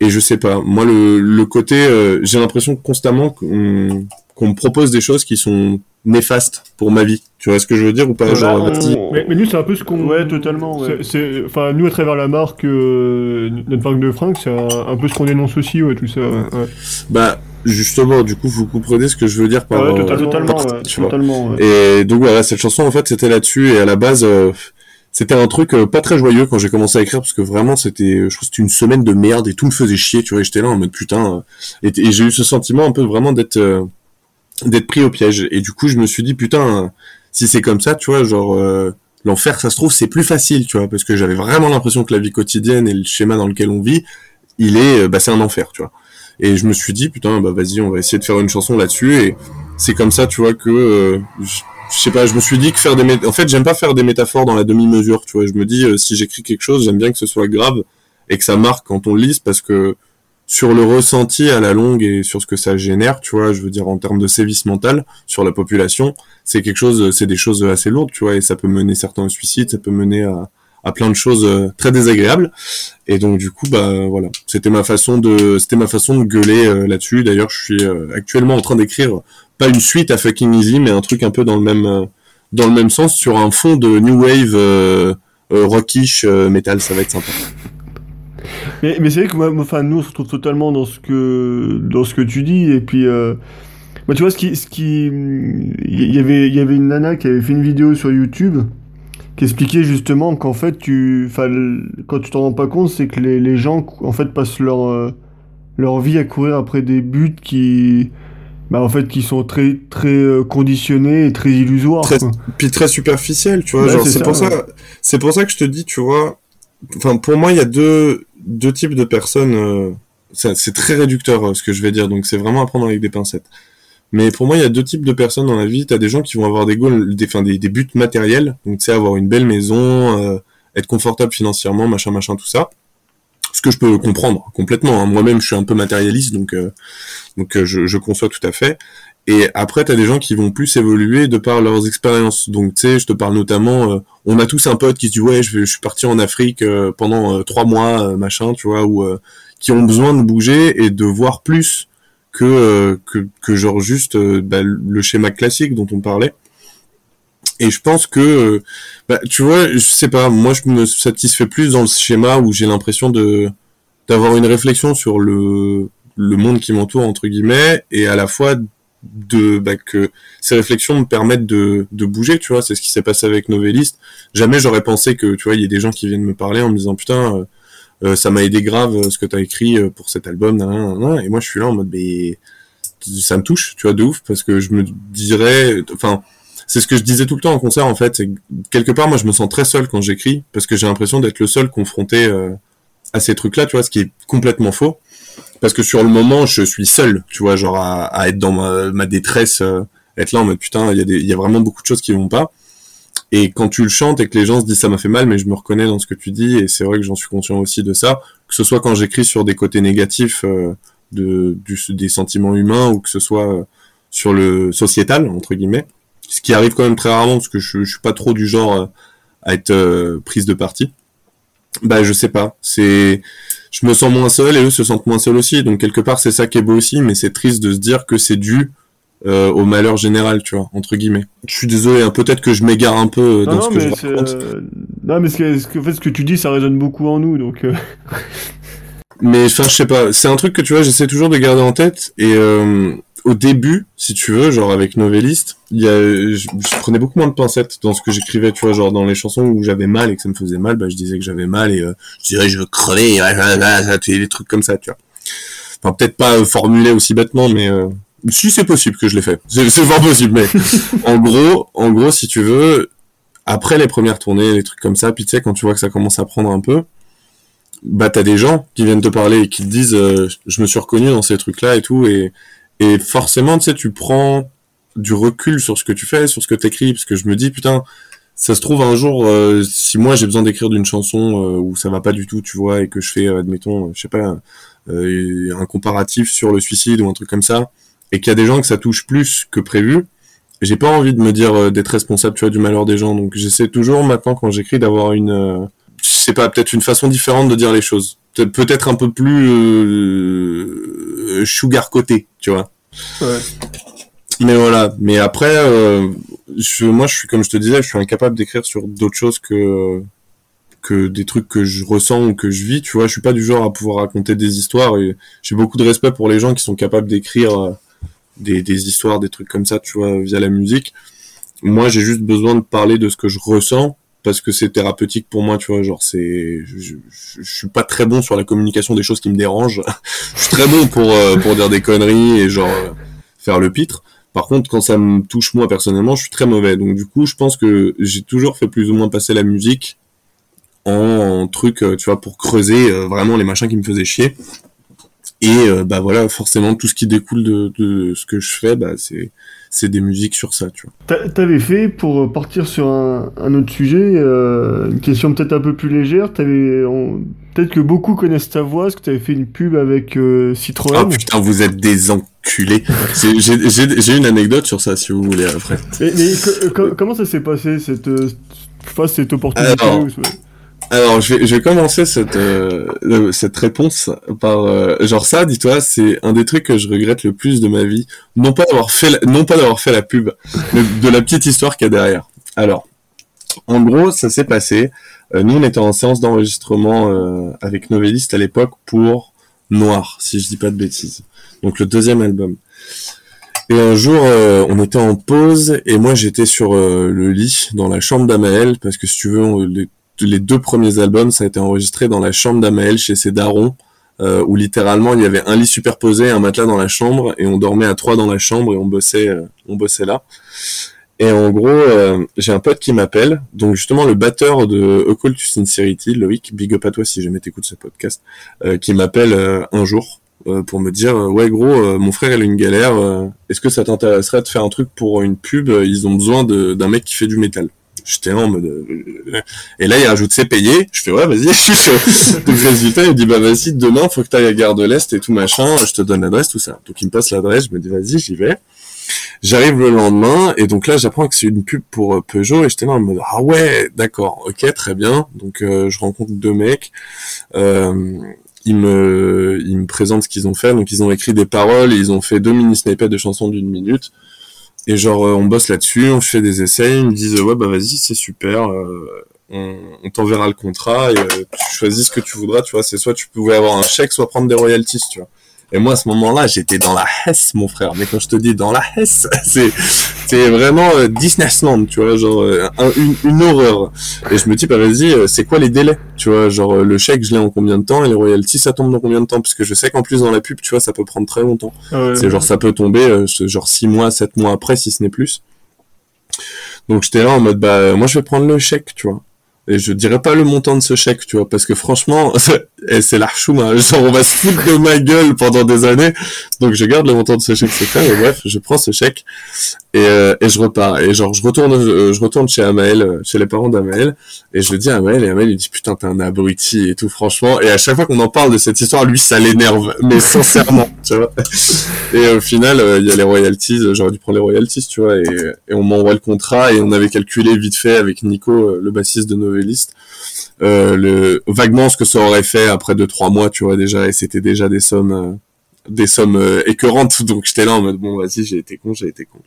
Et je sais pas, moi le, le côté, euh, j'ai l'impression constamment qu'on qu'on me propose des choses qui sont néfastes pour ma vie. Tu vois ce que je veux dire ou pas Genre, mais, mais, nous, c'est un peu ce qu'on. Ouais, totalement. Ouais. C'est, enfin, nous, à travers la marque, euh, notre marque de fringues, c'est un, un, peu ce qu'on dénonce aussi, ouais, tout ça. Ouais. Bah, justement, du coup, vous comprenez ce que je veux dire par. Ouais, totalement. Par, totalement Et donc voilà, cette chanson, en fait, c'était là-dessus et à la base. Euh, c'était un truc euh, pas très joyeux quand j'ai commencé à écrire parce que vraiment c'était je crois c'était une semaine de merde et tout me faisait chier tu vois j'étais là en mode putain et, et j'ai eu ce sentiment un peu vraiment d'être d'être pris au piège. Et du coup, je me suis dit, putain, si c'est comme ça, tu vois, genre, euh, l'enfer, ça se trouve, c'est plus facile, tu vois, parce que j'avais vraiment l'impression que la vie quotidienne et le schéma dans lequel on vit, il est, euh, bah, c'est un enfer, tu vois. Et je me suis dit, putain, bah, vas-y, on va essayer de faire une chanson là-dessus. Et c'est comme ça, tu vois, que, euh, je, sais pas, je me suis dit que faire des, en fait, j'aime pas faire des métaphores dans la demi-mesure, tu vois. Je me dis, si j'écris quelque chose, j'aime bien que ce soit grave et que ça marque quand on le lise parce que, sur le ressenti à la longue et sur ce que ça génère, tu vois, je veux dire en termes de sévice mental sur la population, c'est quelque chose, c'est des choses assez lourdes, tu vois, et ça peut mener certains au suicide, ça peut mener à, plein de choses euh, très désagréables. Et donc du coup, bah voilà, c'était ma façon de, c'était ma façon de gueuler euh, là-dessus. D'ailleurs, je suis euh, actuellement en train d'écrire pas une suite à Fucking Easy, mais un truc un peu dans le même, dans le même sens sur un fond de new wave rockish metal. Ça va être sympa. Mais, mais c'est vrai que moi, enfin, nous, on se retrouve totalement dans ce que, dans ce que tu dis. Et puis, euh, moi, tu vois, ce qui, ce qui, il y avait, il y avait une nana qui avait fait une vidéo sur YouTube qui expliquait justement qu'en fait, tu, quand tu t'en rends pas compte, c'est que les, les gens, en fait, passent leur, euh, leur vie à courir après des buts qui, bah, en fait, qui sont très, très euh, conditionnés et très illusoires. Très, puis très superficiels, tu vois. Bah, c'est pour ça, c'est pour ça que je te dis, tu vois, enfin pour moi il y a deux deux types de personnes euh, c'est très réducteur euh, ce que je vais dire donc c'est vraiment à prendre avec des pincettes. Mais pour moi il y a deux types de personnes dans la vie. T'as des gens qui vont avoir des goals des des, des buts matériels donc tu sais avoir une belle maison euh, être confortable financièrement machin machin tout ça. Ce que je peux comprendre complètement hein. moi-même je suis un peu matérialiste donc donc je, je conçois tout à fait et après, tu as des gens qui vont plus évoluer de par leurs expériences. Donc, tu sais, je te parle notamment, euh, on a tous un pote qui dit, ouais, je, je suis parti en Afrique euh, pendant euh, trois mois, machin, tu vois, ou qui ont besoin de bouger et de voir plus que, que, que genre juste bah, le schéma classique dont on parlait. Et je pense que, bah, tu vois, je sais pas, moi, je me satisfais plus dans le schéma où j'ai l'impression de d'avoir une réflexion sur le le monde qui m'entoure entre guillemets et à la fois de bah, que ces réflexions me permettent de, de bouger tu vois. C'est ce qui s'est passé avec Novelliste jamais j'aurais pensé que tu vois il y ait des gens qui viennent me parler en me disant putain euh, euh ça m'a aidé grave euh, ce que t'as écrit euh, pour cet album et moi je suis là en mode mais ça me touche tu vois de ouf parce que je me dirais enfin c'est ce que je disais tout le temps en concert en fait. C'est quelque part moi je me sens très seul quand j'écris parce que j'ai l'impression d'être le seul confronté à ces trucs là tu vois ce qui est complètement faux parce que sur le moment je suis seul tu vois genre à, à être dans ma, ma détresse euh, être là en mode putain il y a y a vraiment beaucoup de choses qui vont pas. Et quand tu le chantes et que les gens se disent ça m'a fait mal mais je me reconnais dans ce que tu dis et c'est vrai que j'en suis conscient aussi de ça. Que ce soit quand j'écris sur des côtés négatifs euh, de du, des sentiments humains ou que ce soit euh, sur le sociétal entre guillemets. Ce qui arrive quand même très rarement parce que je, je suis pas trop du genre à être prise de parti. Bah je sais pas. C'est je me sens moins seul et eux se sentent moins seuls aussi. Donc quelque part c'est ça qui est beau aussi, mais c'est triste de se dire que c'est dû euh, au malheur général, tu vois, entre guillemets. Je suis désolé, hein, peut-être que je m'égare un peu euh, dans ce que je raconte. Euh... Non, mais ce que, ce que, fait, ce que tu dis, ça résonne beaucoup en nous, donc. Euh. mais enfin, je sais pas. C'est un truc que tu vois, j'essaie toujours de garder en tête et euh, au début, si tu veux, genre avec Novelliste, il y a, je, prenais beaucoup moins de pincettes dans ce que j'écrivais, tu vois, genre dans les chansons où j'avais mal et que ça me faisait mal, bah je disais que j'avais mal et euh, je disais je veux crever, des trucs comme ça, tu vois. Enfin peut-être pas euh, formulé aussi bêtement, mais euh, si c'est possible que je l'ai fait, c'est fort possible, mais <laughs> en gros, en gros, si tu veux, après les premières tournées, les trucs comme ça, puis tu sais quand tu vois que ça commence à prendre un peu, bah t'as des gens qui viennent te parler et qui te disent je me suis reconnu dans ces trucs là et tout et et forcément, tu sais, tu prends du recul sur ce que tu fais, sur ce que t'écris, parce que je me dis, putain, ça se trouve un jour, euh, si moi j'ai besoin d'écrire d'une chanson euh, où ça va pas du tout, tu vois, et que je fais, euh, admettons, je sais pas, un comparatif sur le suicide ou un truc comme ça, et qu'il y a des gens que ça touche plus que prévu, j'ai pas envie de me dire euh, d'être responsable, tu vois, du malheur des gens. Donc j'essaie toujours maintenant quand j'écris d'avoir une, euh, je sais pas, peut-être une façon différente de dire les choses. Peut-être un peu plus euh, sugar côté, tu vois. Ouais. Mais voilà. Mais après, euh, je, moi, je suis comme je te disais, je suis incapable d'écrire sur d'autres choses que que des trucs que je ressens ou que je vis. Tu vois, je suis pas du genre à pouvoir raconter des histoires. Et j'ai beaucoup de respect pour les gens qui sont capables d'écrire euh, des, des histoires, des trucs comme ça, tu vois, via la musique. Moi, j'ai juste besoin de parler de ce que je ressens parce que c'est thérapeutique pour moi, tu vois, genre c'est je, suis pas très bon sur la communication des choses qui me dérangent. <laughs> je suis très bon pour euh, pour dire des conneries et genre faire le pitre. Par contre, quand ça me touche moi personnellement, je suis très mauvais. Donc du coup, je pense que j'ai toujours fait plus ou moins passer la musique en, truc, euh, tu vois, pour creuser euh, vraiment les machins qui me faisaient chier. Et euh, bah voilà, forcément, tout ce qui découle de, ce que je fais, bah c'est c'est des musiques sur ça, tu vois. T'avais fait pour partir sur un, autre sujet, une question peut-être un peu plus légère. T'avais peut-être que beaucoup connaissent ta voix, parce que t'avais fait une pub avec Citroën? Oh putain, vous êtes des enculés. <laughs> J'ai une anecdote sur ça, si vous voulez après. Mais, comment ça s'est passé cette cette opportunité alors, vais, je vais commencer cette, euh, cette réponse par euh, genre ça. Dis-toi, c'est un des trucs que je regrette le plus de ma vie. Non pas d'avoir fait, la, non pas d'avoir fait la pub, mais de la petite histoire qu'il y a derrière. Alors, en gros, ça s'est passé. Euh, nous, on était en séance d'enregistrement avec Novelliste à l'époque pour Noir, si je dis pas de bêtises. Donc le deuxième album. Et un jour, on était en pause et moi j'étais sur le lit dans la chambre d'Amael parce que si tu veux, on, deux premiers albums, ça a été enregistré dans la chambre d'Amael chez ses darons, euh, où littéralement il y avait un lit superposé, un matelas dans la chambre, et on dormait à trois dans la chambre et on bossait, euh, on bossait là. Et en gros, euh, j'ai un pote qui m'appelle, donc justement le batteur de Occult Sincerity, Loïc, big up à toi si jamais t'écoutes ce podcast, qui m'appelle un jour pour me dire ouais gros, mon frère il a une galère, est-ce que ça t'intéresserait de faire un truc pour une pub? Ils ont besoin d'un mec qui fait du métal. J'étais en mode. Euh, et là, il rajoute c'est payé. Je fais ouais, vas-y. <laughs> Donc résultat, il dit bah vas-y, demain, faut que tu ailles à Gare de l'Est et tout machin. Je te donne l'adresse, tout ça. Donc il me passe l'adresse. Je me dis vas-y, j'y vais. J'arrive le lendemain et donc là, j'apprends que c'est une pub pour euh, Peugeot et j'étais là en mode ah ouais, d'accord, ok, très bien. Donc euh, je rencontre deux mecs. Euh, ils me, ils me présentent ce qu'ils ont fait. Donc ils ont écrit des paroles et ils ont fait deux mini snippets de chansons d'une minute. Et genre, euh, on bosse là-dessus, on fait des essais, ils me disent, ouais, bah vas-y, c'est super, euh, on, on t'enverra le contrat et euh, tu choisis ce que tu voudras, tu vois. C'est soit tu pouvais avoir un chèque, soit prendre des royalties, tu vois. Et moi, à ce moment-là, j'étais dans la Hesse, mon frère. Mais quand je te dis dans la Hesse, <laughs> c'est, c'est vraiment euh, Disneyland, tu vois, genre euh, une, une, horreur. Et je me dis, bah vas-y, euh, c'est quoi les délais, tu vois, genre le chèque, je l'ai en combien de temps et les royalties, ça tombe dans combien de temps? Parce que je sais qu'en plus dans la pub, tu vois, ça peut prendre très longtemps. c'est genre ça peut tomber, genre six mois, sept mois après, si ce n'est plus. Donc j'étais là en mode, bah moi je vais prendre le chèque, tu vois. Et je dirais pas le montant de ce chèque, tu vois, parce que franchement, <laughs> c'est l'archoum, hein. genre on va se foutre de ma gueule pendant des années. Donc je garde le montant de ce chèque secret, et bref, je prends ce chèque et, euh, et je repars. Et genre je retourne, euh, je retourne chez Amael, euh, chez les parents d'Amael, et je le dis à Amael, et Amael il dit putain t'es un abruti et tout, franchement. Et à chaque fois qu'on en parle de cette histoire, lui ça l'énerve, mais sincèrement, <laughs> tu vois. Et au final, il y a les royalties, j'aurais dû prendre les royalties, tu vois, et, on m'envoie le contrat et on avait calculé vite fait avec Nico, le bassiste de Novelist, euh, le vaguement ce que ça aurait fait après deux trois mois, tu vois déjà, et c'était déjà des sommes euh, des sommes euh, écœurantes, <laughs> donc j'étais là en mode bon vas-y j'ai été con, j'ai été con.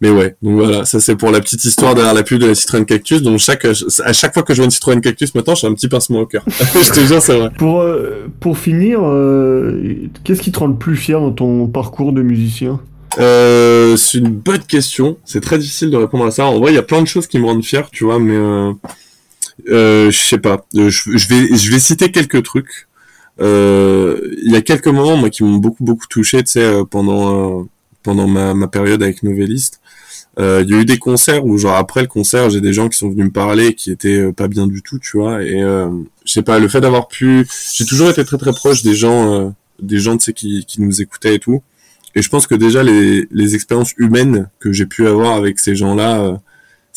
Mais ouais, donc voilà, ça c'est pour la petite histoire derrière la pub de la Citroën Cactus. Donc chaque à chaque fois que je vois une Citroën Cactus maintenant, j'ai un petit pincement au cœur. <laughs> je te jure c'est vrai. Pour pour finir, qu'est-ce qui te rend le plus fier dans ton parcours de musicien? Euh, c'est une bonne question. C'est très difficile de répondre à ça. En vrai, il y a plein de choses qui me rendent fier, tu vois, mais euh, euh, je sais pas. Euh, je, vais, je vais citer quelques trucs. Euh, il y a quelques moments moi qui m'ont beaucoup beaucoup touché, tu sais, pendant pendant ma, ma période avec Novelliste. Euh, il y a eu des concerts où genre après le concert j'ai des gens qui sont venus me parler qui étaient pas bien du tout tu vois et euh, je sais pas le fait d'avoir pu j'ai toujours été très très proche des gens des gens tu sais qui, qui nous écoutaient et tout et je pense que déjà les, les expériences humaines que j'ai pu avoir avec ces gens là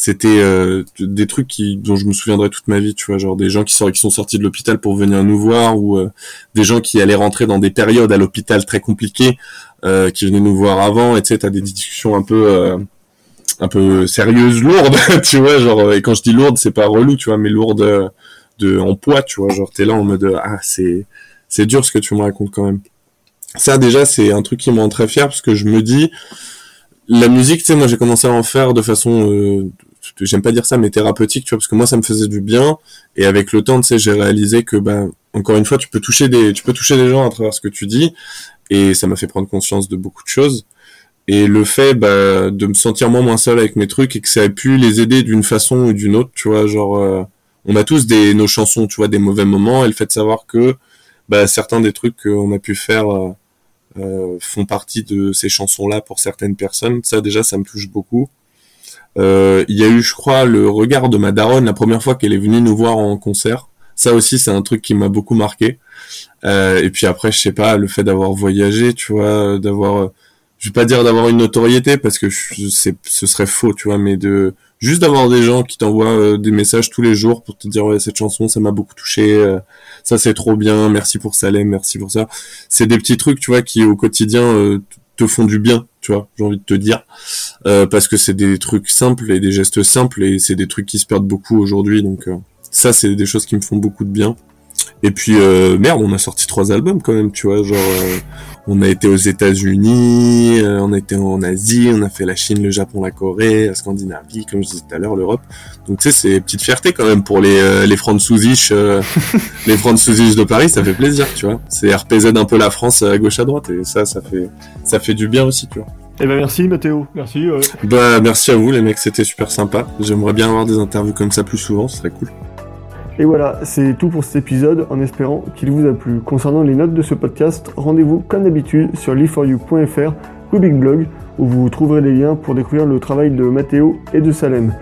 c'était euh, des trucs qui dont je me souviendrai toute ma vie tu vois genre des gens qui sont qui sont sortis de l'hôpital pour venir nous voir ou euh, des gens qui allaient rentrer dans des périodes à l'hôpital très compliquées euh, qui venaient nous voir avant et tu sais t'as des discussions un peu un peu sérieuses lourdes <laughs> tu vois genre et quand je dis lourde c'est pas relou tu vois mais lourde de en poids tu vois genre t'es là en mode ah c'est c'est dur ce que tu me racontes quand même. Ça déjà c'est un truc qui me rend très fier parce que je me dis la musique tu sais moi j'ai commencé à en faire de façon j'aime pas dire ça, mais thérapeutique, tu vois, parce que moi ça me faisait du bien. Et avec le temps, tu sais, j'ai réalisé que, ben, encore une fois, tu peux toucher des, tu peux toucher des gens à travers ce que tu dis. Et ça m'a fait prendre conscience de beaucoup de choses. Et le fait, bah, de me sentir moins moins seul avec mes trucs et que ça ait pu les aider d'une façon ou d'une autre, tu vois, genre, euh, on a tous des, nos chansons, tu vois, des mauvais moments. Et le fait de savoir que, bah, certains des trucs qu'on a pu faire, euh, euh, font partie de ces chansons-là pour certaines personnes. Ça, déjà, ça me touche beaucoup. Euh, il y a eu, je crois, le regard de ma daronne la première fois qu'elle est venue nous voir en concert. Ça aussi, c'est un truc qui m'a beaucoup marqué. Euh, et puis après, je sais pas, le fait d'avoir voyagé, tu vois, d'avoir, je vais pas dire d'avoir une notoriété parce que c'est, ce serait faux, tu vois, mais de juste d'avoir des gens qui t'envoient euh, des messages tous les jours pour te dire ouais cette chanson ça m'a beaucoup touché, ça c'est trop bien, merci pour Salem, merci pour ça. C'est des petits trucs, tu vois, qui au quotidien te font du bien, tu vois, j'ai envie de te dire, euh, parce que c'est des trucs simples et des gestes simples et c'est des trucs qui se perdent beaucoup aujourd'hui, donc euh, ça c'est des choses qui me font beaucoup de bien. Et puis euh, merde, on a sorti trois albums quand même, tu vois, genre euh, on a été aux États-Unis, euh, on a été en Asie, on a fait la Chine, le Japon, la Corée, la Scandinavie, comme je disais tout à l'heure, l'Europe. Donc tu sais, c'est petite fierté quand même pour les les Franzousisch, <laughs> les Franzousisch de Paris, ça fait plaisir, tu vois. C'est RPZ un peu la France à gauche à droite et ça, ça fait ça fait du bien aussi, tu vois. Eh ben merci Mathéo, merci. Bah merci à vous les mecs, c'était super sympa. J'aimerais bien avoir des interviews comme ça plus souvent, ce serait cool. Et voilà, c'est tout pour cet épisode en espérant qu'il vous a plu. Concernant les notes de ce podcast, rendez-vous comme d'habitude sur live4you.fr, rubrique blog, où vous trouverez les liens pour découvrir le travail de Mathéo et de Salem.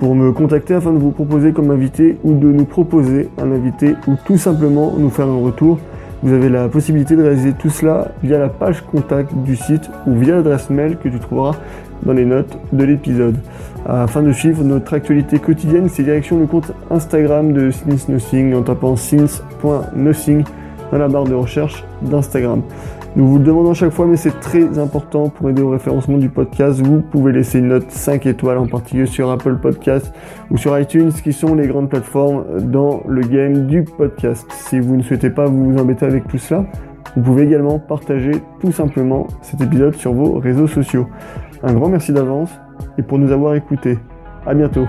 Pour me contacter afin de vous proposer comme invité ou de nous proposer un invité ou tout simplement nous faire un retour, vous avez la possibilité de réaliser tout cela via la page contact du site ou via l'adresse mail que tu trouveras dans les notes de l'épisode. Afin de suivre notre actualité quotidienne, c'est direction le compte Instagram de Since Nothing en tapant since.nothing dans la barre de recherche d'Instagram. Nous vous le demandons chaque fois, mais c'est très important pour aider au référencement du podcast. Vous pouvez laisser une note 5 étoiles, en particulier sur Apple Podcast ou sur iTunes, qui sont les grandes plateformes dans le game du podcast. Si vous ne souhaitez pas vous embêter avec tout cela, vous pouvez également partager tout simplement cet épisode sur vos réseaux sociaux. Un grand merci d'avance et pour nous avoir écoutés. À bientôt.